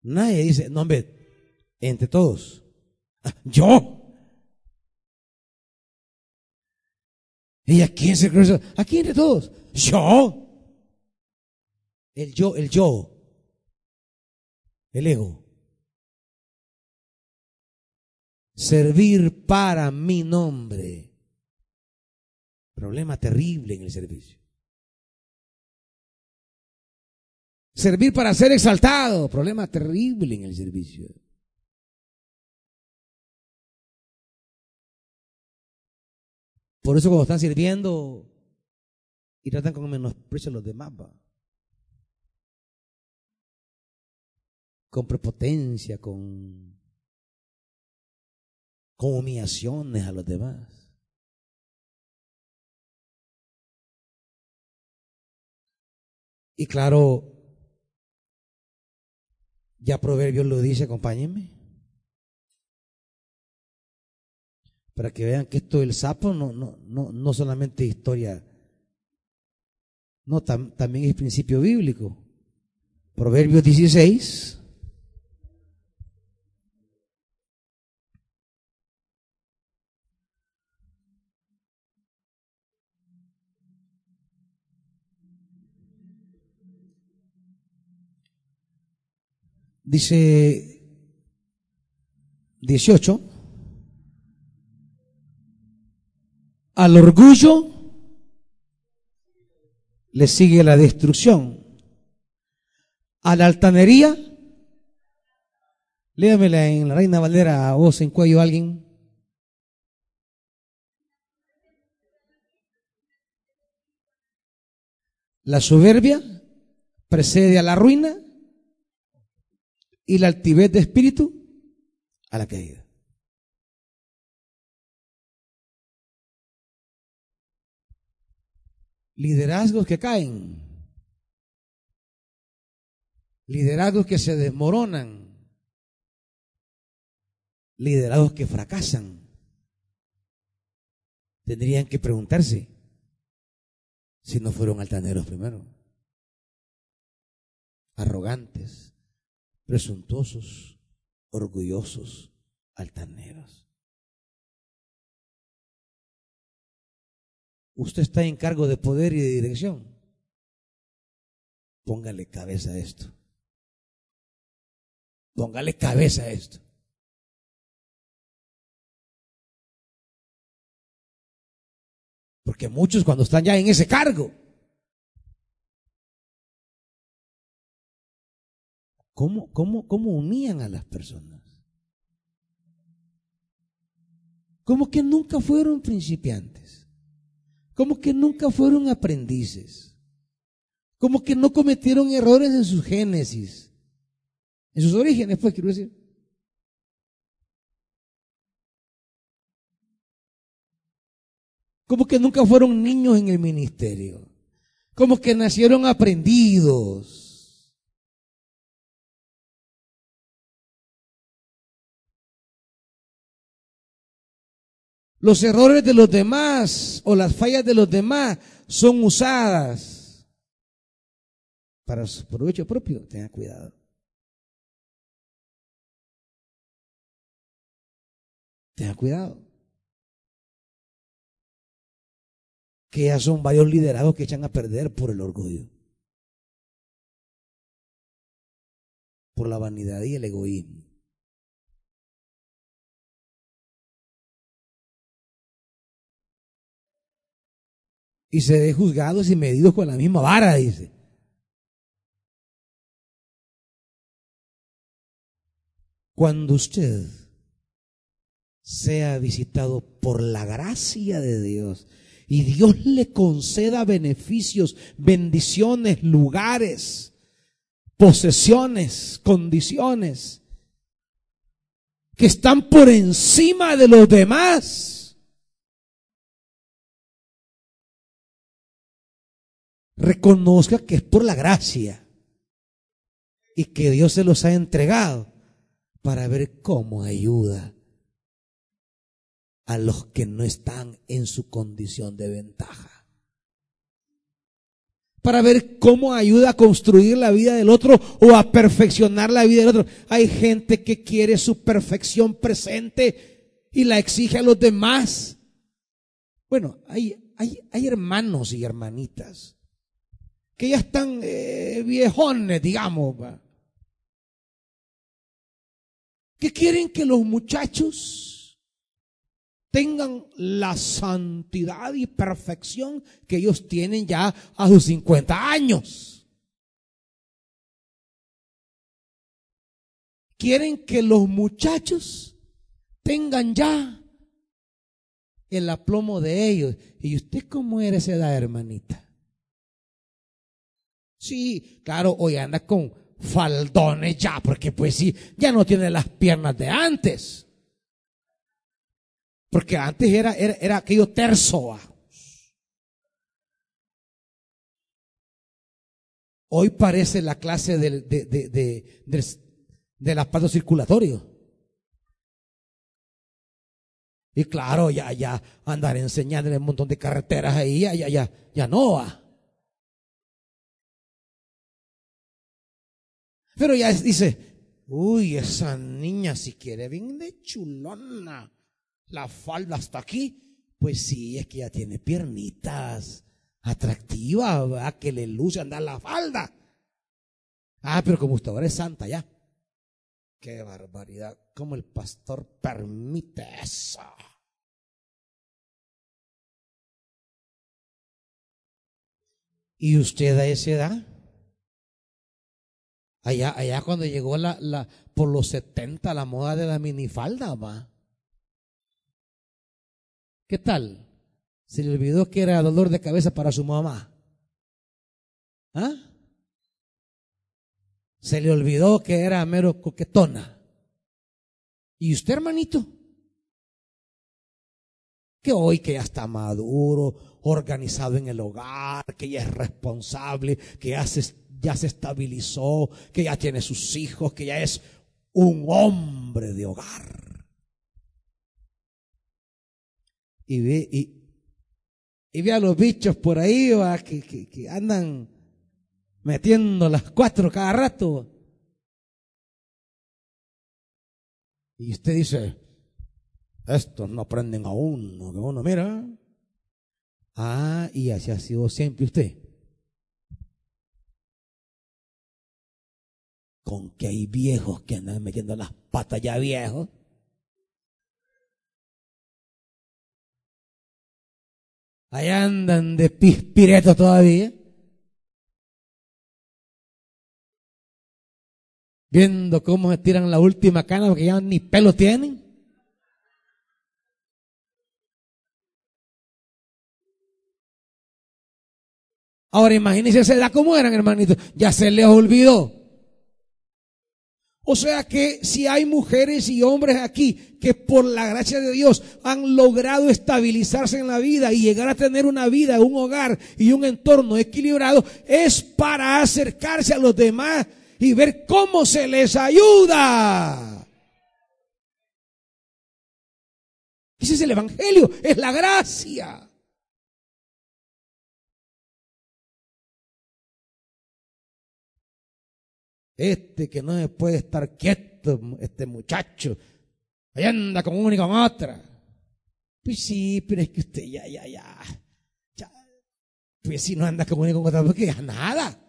Nadie dice, no hombre, entre todos. Ah, yo. ¿Y a quién se? Aquí entre todos. Yo. El yo, el yo. El ego. Servir para mi nombre. Problema terrible en el servicio. Servir para ser exaltado. Problema terrible en el servicio. Por eso cuando están sirviendo y tratan con menosprecio a los demás, con prepotencia, con, con humillaciones a los demás. Y claro, ya Proverbios lo dice, acompáñenme. Para que vean que esto del sapo no, no, no, no solamente historia, no, también es principio bíblico. Proverbios 16. Dice 18. Al orgullo le sigue la destrucción. A la altanería, léamela en la Reina Valera a voz en cuello alguien. La soberbia precede a la ruina y la altivez de espíritu a la caída. Liderazgos que caen, liderazgos que se desmoronan, liderazgos que fracasan. Tendrían que preguntarse si no fueron altaneros primero, arrogantes, presuntuosos, orgullosos, altaneros. Usted está en cargo de poder y de dirección. Póngale cabeza a esto. Póngale cabeza a esto. Porque muchos cuando están ya en ese cargo, ¿Cómo, cómo, cómo unían a las personas? Como que nunca fueron principiantes. Como que nunca fueron aprendices. Como que no cometieron errores en sus génesis. En sus orígenes, pues, quiero decir. Como que nunca fueron niños en el ministerio. Como que nacieron aprendidos. Los errores de los demás o las fallas de los demás son usadas para su provecho propio. Tenga cuidado. Tenga cuidado. Que ya son varios liderados que echan a perder por el orgullo. Por la vanidad y el egoísmo. Y se dé juzgados y medidos con la misma vara, dice. Cuando usted sea visitado por la gracia de Dios y Dios le conceda beneficios, bendiciones, lugares, posesiones, condiciones que están por encima de los demás, reconozca que es por la gracia y que Dios se los ha entregado para ver cómo ayuda a los que no están en su condición de ventaja. Para ver cómo ayuda a construir la vida del otro o a perfeccionar la vida del otro. Hay gente que quiere su perfección presente y la exige a los demás. Bueno, hay, hay, hay hermanos y hermanitas que ya están eh, viejones, digamos. que quieren que los muchachos tengan la santidad y perfección que ellos tienen ya a sus 50 años. Quieren que los muchachos tengan ya el aplomo de ellos. ¿Y usted cómo era esa edad, hermanita? Sí, claro, hoy anda con faldones ya, porque pues sí, ya no tiene las piernas de antes. Porque antes era, era, aquello terzo. Hoy parece la clase del, de, de, de, del, del aparato circulatorio. Y claro, ya, ya andar enseñando un montón de carreteras ahí, ya, ya, ya, ya no. Pero ya dice, uy, esa niña si quiere bien de chulona, la falda hasta aquí. Pues sí, es que ya tiene piernitas atractivas, ¿verdad? que le luce andar la falda. Ah, pero como usted ahora es santa ya. Qué barbaridad. ¿Cómo el pastor permite eso? ¿Y usted a esa edad? Allá, allá cuando llegó la, la, por los 70 la moda de la minifalda, va. ¿Qué tal? Se le olvidó que era dolor de cabeza para su mamá. ¿Ah? Se le olvidó que era mero coquetona. ¿Y usted, hermanito? Que hoy que ya está maduro, organizado en el hogar, que ya es responsable, que ya se ya se estabilizó, que ya tiene sus hijos, que ya es un hombre de hogar. Y ve, y, ve a los bichos por ahí que, que, andan metiendo las cuatro cada rato. Y usted dice, estos no aprenden a uno, que uno mira. Ah, y así ha sido siempre usted. Con que hay viejos que andan metiendo las patas ya viejos. Ahí andan de pispireto todavía. Viendo cómo se tiran la última cana porque ya ni pelo tienen. Ahora imagínense esa edad eran, hermanitos. Ya se les olvidó. O sea que si hay mujeres y hombres aquí que por la gracia de Dios han logrado estabilizarse en la vida y llegar a tener una vida, un hogar y un entorno equilibrado, es para acercarse a los demás y ver cómo se les ayuda. Ese es el Evangelio, es la gracia. Este que no puede estar quieto, este muchacho, ahí anda con una y con otra. Pues sí, pero es que usted ya, ya, ya. Pues si no anda con una y con otra, porque ya nada.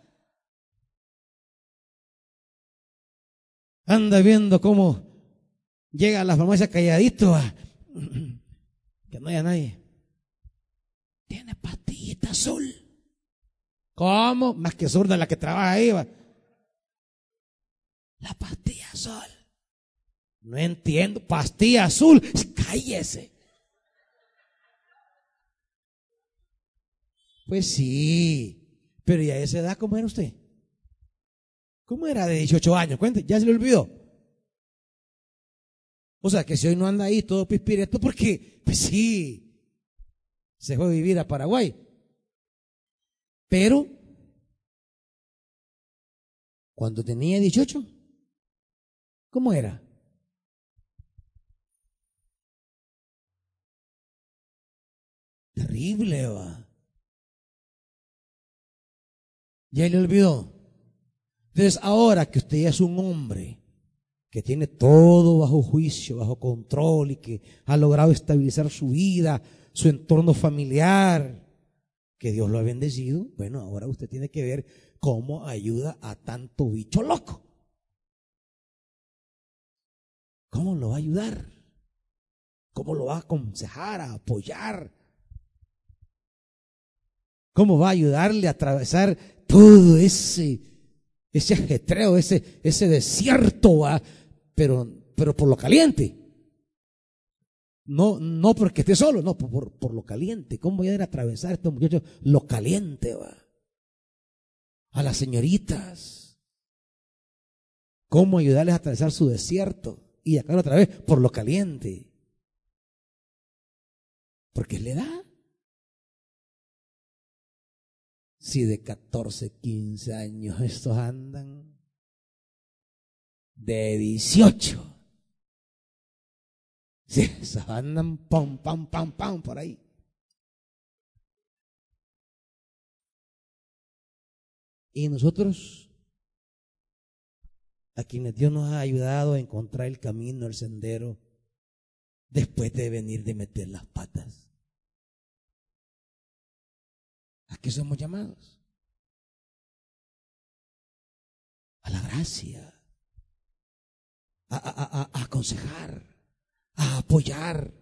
Anda viendo cómo llega a la farmacia calladito, [clears throat] que no haya nadie. Tiene pastillita azul. ¿Cómo? Más que zurda la que trabaja ahí. Va. La pastilla azul. No entiendo. Pastilla azul. Cállese. Pues sí. Pero ya a esa edad, ¿cómo era usted? ¿Cómo era de 18 años? Cuente, ya se le olvidó. O sea, que si hoy no anda ahí todo pispireto, porque, pues sí, se fue a vivir a Paraguay. Pero, cuando tenía 18, ¿Cómo era? Terrible, va. Ya le olvidó. Entonces, ahora que usted ya es un hombre que tiene todo bajo juicio, bajo control y que ha logrado estabilizar su vida, su entorno familiar, que Dios lo ha bendecido, bueno, ahora usted tiene que ver cómo ayuda a tanto bicho loco. ¿Cómo lo va a ayudar? ¿Cómo lo va a aconsejar, a apoyar? ¿Cómo va a ayudarle a atravesar todo ese, ese ajetreo, ese, ese desierto, ¿va? Pero, pero por lo caliente? No, no porque esté solo, no, por, por lo caliente. ¿Cómo voy a ir a atravesar estos muchachos lo caliente, va? A las señoritas. ¿Cómo ayudarles a atravesar su desierto? Y acá otra vez, por lo caliente. Porque le da. Si de 14, 15 años estos andan, de 18. Si estos andan pam, pam, pam, pam por ahí. Y nosotros, a quienes Dios nos ha ayudado a encontrar el camino, el sendero, después de venir de meter las patas. ¿A qué somos llamados? A la gracia, a, a, a, aconsejar, a apoyar,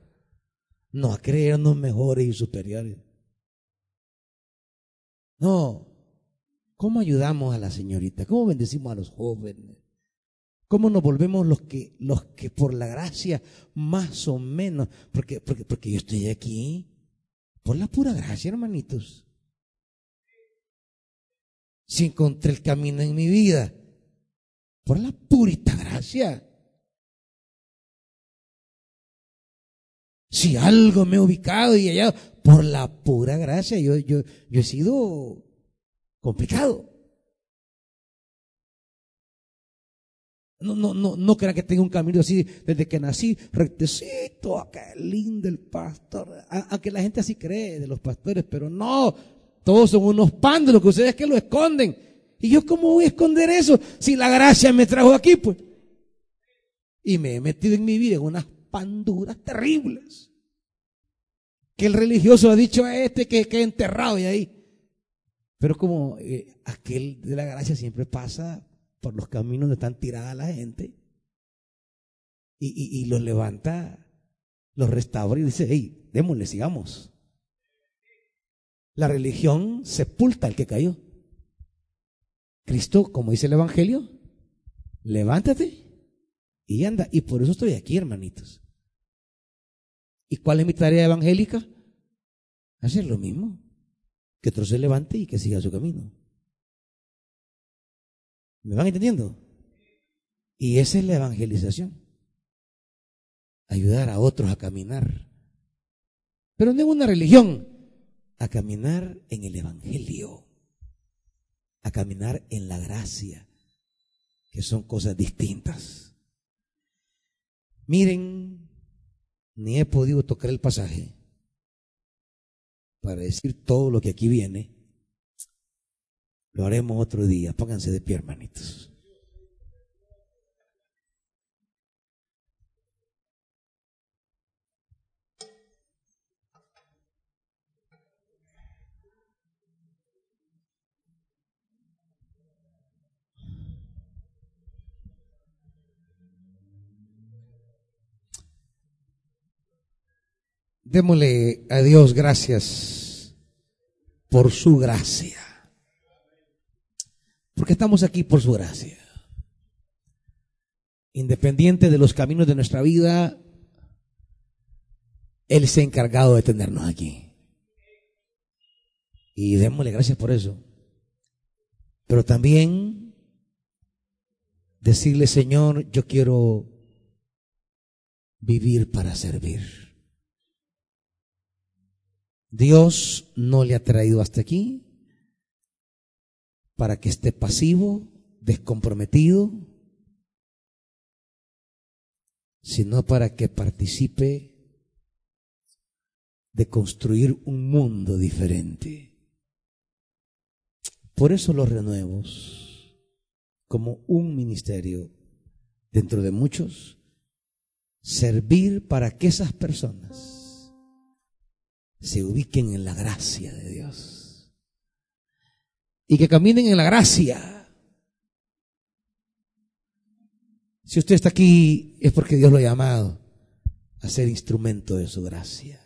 no a creernos mejores y superiores. No, ¿cómo ayudamos a la señorita? ¿Cómo bendecimos a los jóvenes? ¿Cómo nos volvemos los que, los que por la gracia, más o menos, porque, porque, porque yo estoy aquí por la pura gracia, hermanitos si encontré el camino en mi vida? Por la purita gracia. Si algo me he ubicado y hallado, por la pura gracia, yo, yo, yo he sido complicado. No, no, no, no crean que tengo un camino así desde que nací, rectecito, acá lindo el pastor. Aunque la gente así cree de los pastores, pero no, todos son unos lo que ustedes que lo esconden. ¿Y yo cómo voy a esconder eso si la gracia me trajo aquí, pues? Y me he metido en mi vida en unas panduras terribles. Que el religioso ha dicho a este que, que enterrado y ahí. Pero como eh, aquel de la gracia siempre pasa por los caminos donde están tirada la gente y, y, y los levanta, los restaura y dice, hey, démosle, sigamos. La religión sepulta al que cayó. Cristo, como dice el Evangelio, levántate y anda. Y por eso estoy aquí, hermanitos. ¿Y cuál es mi tarea evangélica? Hacer lo mismo. Que otro se levante y que siga su camino. ¿Me van entendiendo? Y esa es la evangelización. Ayudar a otros a caminar. Pero no es una religión a caminar en el Evangelio, a caminar en la gracia, que son cosas distintas. Miren, ni he podido tocar el pasaje para decir todo lo que aquí viene. Lo haremos otro día. Pónganse de pie, hermanitos. Démosle a Dios gracias por su gracia. Porque estamos aquí por su gracia. Independiente de los caminos de nuestra vida, Él se ha encargado de tenernos aquí. Y démosle gracias por eso. Pero también decirle, Señor, yo quiero vivir para servir. Dios no le ha traído hasta aquí para que esté pasivo, descomprometido, sino para que participe de construir un mundo diferente. Por eso los renuevos, como un ministerio dentro de muchos, servir para que esas personas se ubiquen en la gracia de Dios. Y que caminen en la gracia. Si usted está aquí es porque Dios lo ha llamado a ser instrumento de su gracia.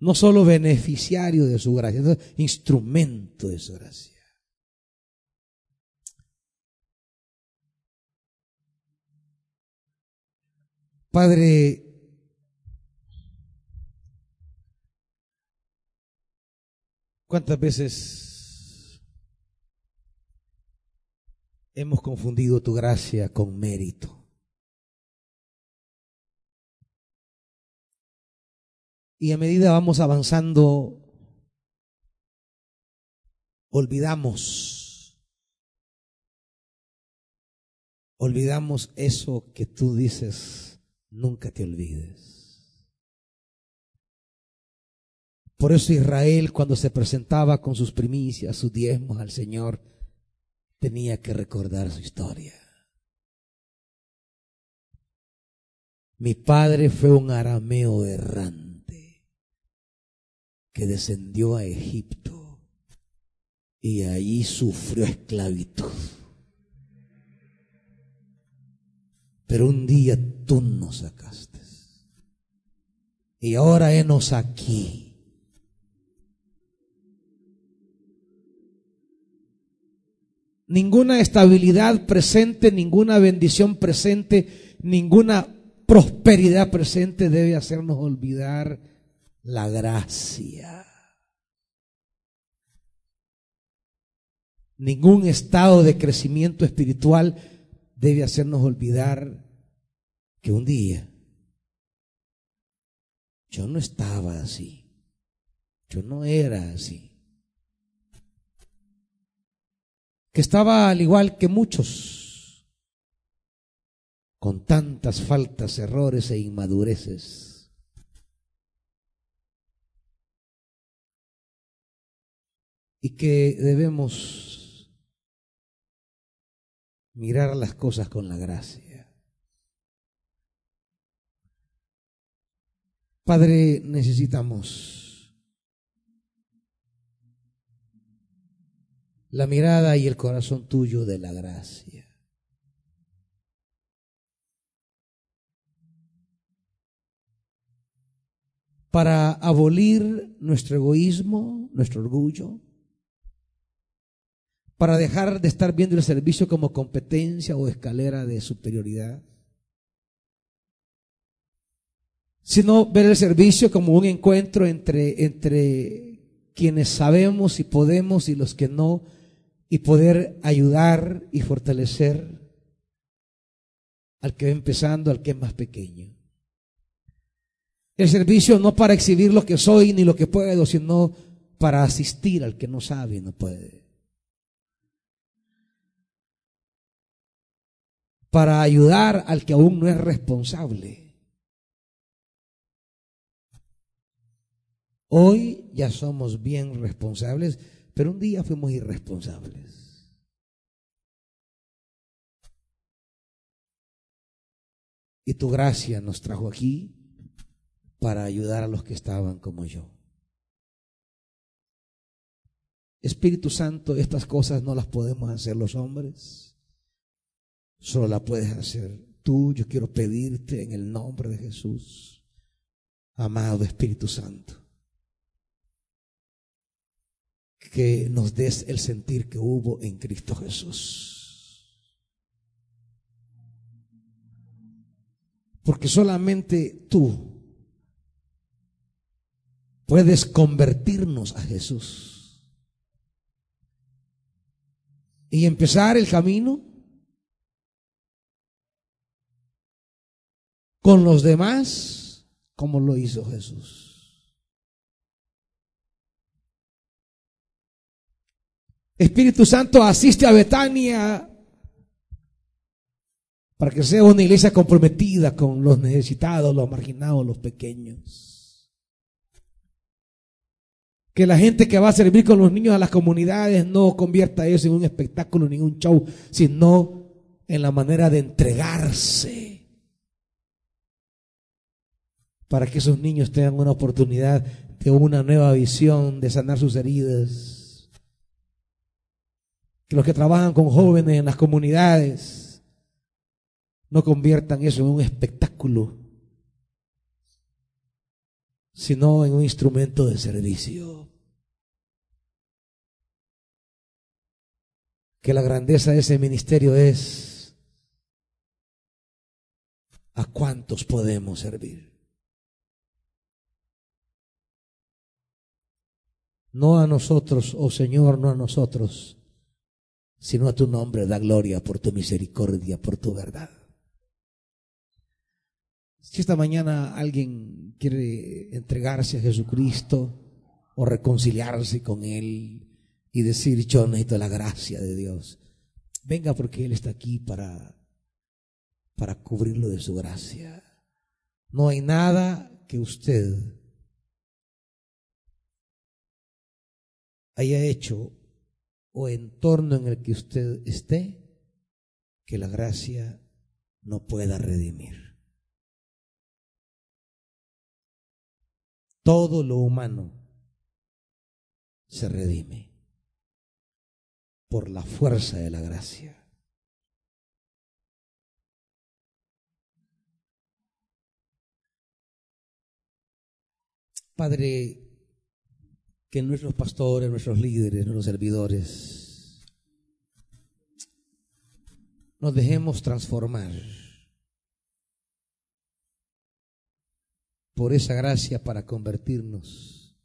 No solo beneficiario de su gracia, sino instrumento de su gracia. Padre, ¿cuántas veces hemos confundido tu gracia con mérito? Y a medida vamos avanzando, olvidamos, olvidamos eso que tú dices nunca te olvides. Por eso Israel cuando se presentaba con sus primicias, sus diezmos al Señor, tenía que recordar su historia. Mi padre fue un arameo errante que descendió a Egipto y allí sufrió esclavitud. Pero un día tú nos sacaste. Y ahora enos aquí. Ninguna estabilidad presente, ninguna bendición presente, ninguna prosperidad presente debe hacernos olvidar la gracia. Ningún estado de crecimiento espiritual debe hacernos olvidar que un día yo no estaba así, yo no era así, que estaba al igual que muchos, con tantas faltas, errores e inmadureces. Y que debemos mirar las cosas con la gracia. Padre, necesitamos la mirada y el corazón tuyo de la gracia. Para abolir nuestro egoísmo, nuestro orgullo, para dejar de estar viendo el servicio como competencia o escalera de superioridad, sino ver el servicio como un encuentro entre, entre quienes sabemos y podemos y los que no, y poder ayudar y fortalecer al que va empezando, al que es más pequeño. El servicio no para exhibir lo que soy ni lo que puedo, sino para asistir al que no sabe y no puede. para ayudar al que aún no es responsable. Hoy ya somos bien responsables, pero un día fuimos irresponsables. Y tu gracia nos trajo aquí para ayudar a los que estaban como yo. Espíritu Santo, estas cosas no las podemos hacer los hombres. Solo la puedes hacer tú. Yo quiero pedirte en el nombre de Jesús, amado Espíritu Santo, que nos des el sentir que hubo en Cristo Jesús. Porque solamente tú puedes convertirnos a Jesús y empezar el camino con los demás como lo hizo Jesús. Espíritu Santo asiste a Betania para que sea una iglesia comprometida con los necesitados, los marginados, los pequeños. Que la gente que va a servir con los niños a las comunidades no convierta eso en un espectáculo ni un show, sino en la manera de entregarse para que esos niños tengan una oportunidad de una nueva visión, de sanar sus heridas. Que los que trabajan con jóvenes en las comunidades no conviertan eso en un espectáculo, sino en un instrumento de servicio. Que la grandeza de ese ministerio es a cuántos podemos servir. No a nosotros, oh Señor, no a nosotros, sino a tu nombre da gloria por tu misericordia, por tu verdad. Si esta mañana alguien quiere entregarse a Jesucristo o reconciliarse con Él y decir, yo necesito la gracia de Dios, venga porque Él está aquí para, para cubrirlo de su gracia. No hay nada que usted haya hecho o entorno en el que usted esté que la gracia no pueda redimir. Todo lo humano se redime por la fuerza de la gracia. Padre, que nuestros pastores, nuestros líderes, nuestros servidores, nos dejemos transformar por esa gracia para convertirnos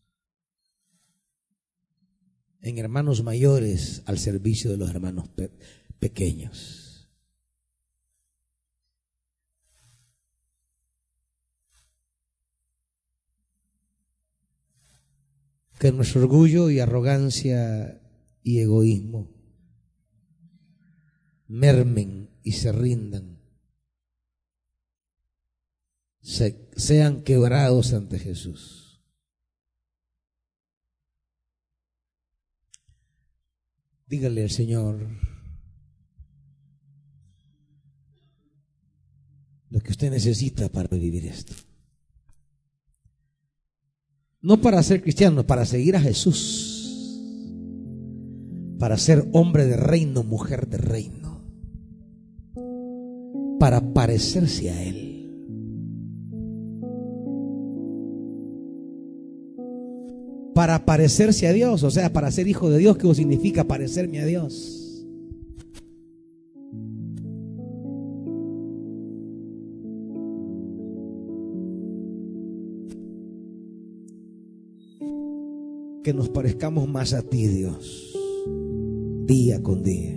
en hermanos mayores al servicio de los hermanos pequeños. Que nuestro orgullo y arrogancia y egoísmo mermen y se rindan, sean quebrados ante Jesús. Dígale al Señor lo que usted necesita para vivir esto. No para ser cristiano, para seguir a Jesús. Para ser hombre de reino, mujer de reino. Para parecerse a Él. Para parecerse a Dios, o sea, para ser hijo de Dios, ¿qué significa parecerme a Dios? Que nos parezcamos más a ti, Dios, día con día.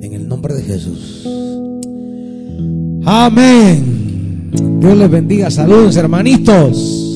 En el nombre de Jesús. Amén. Dios les bendiga. Saludos, hermanitos.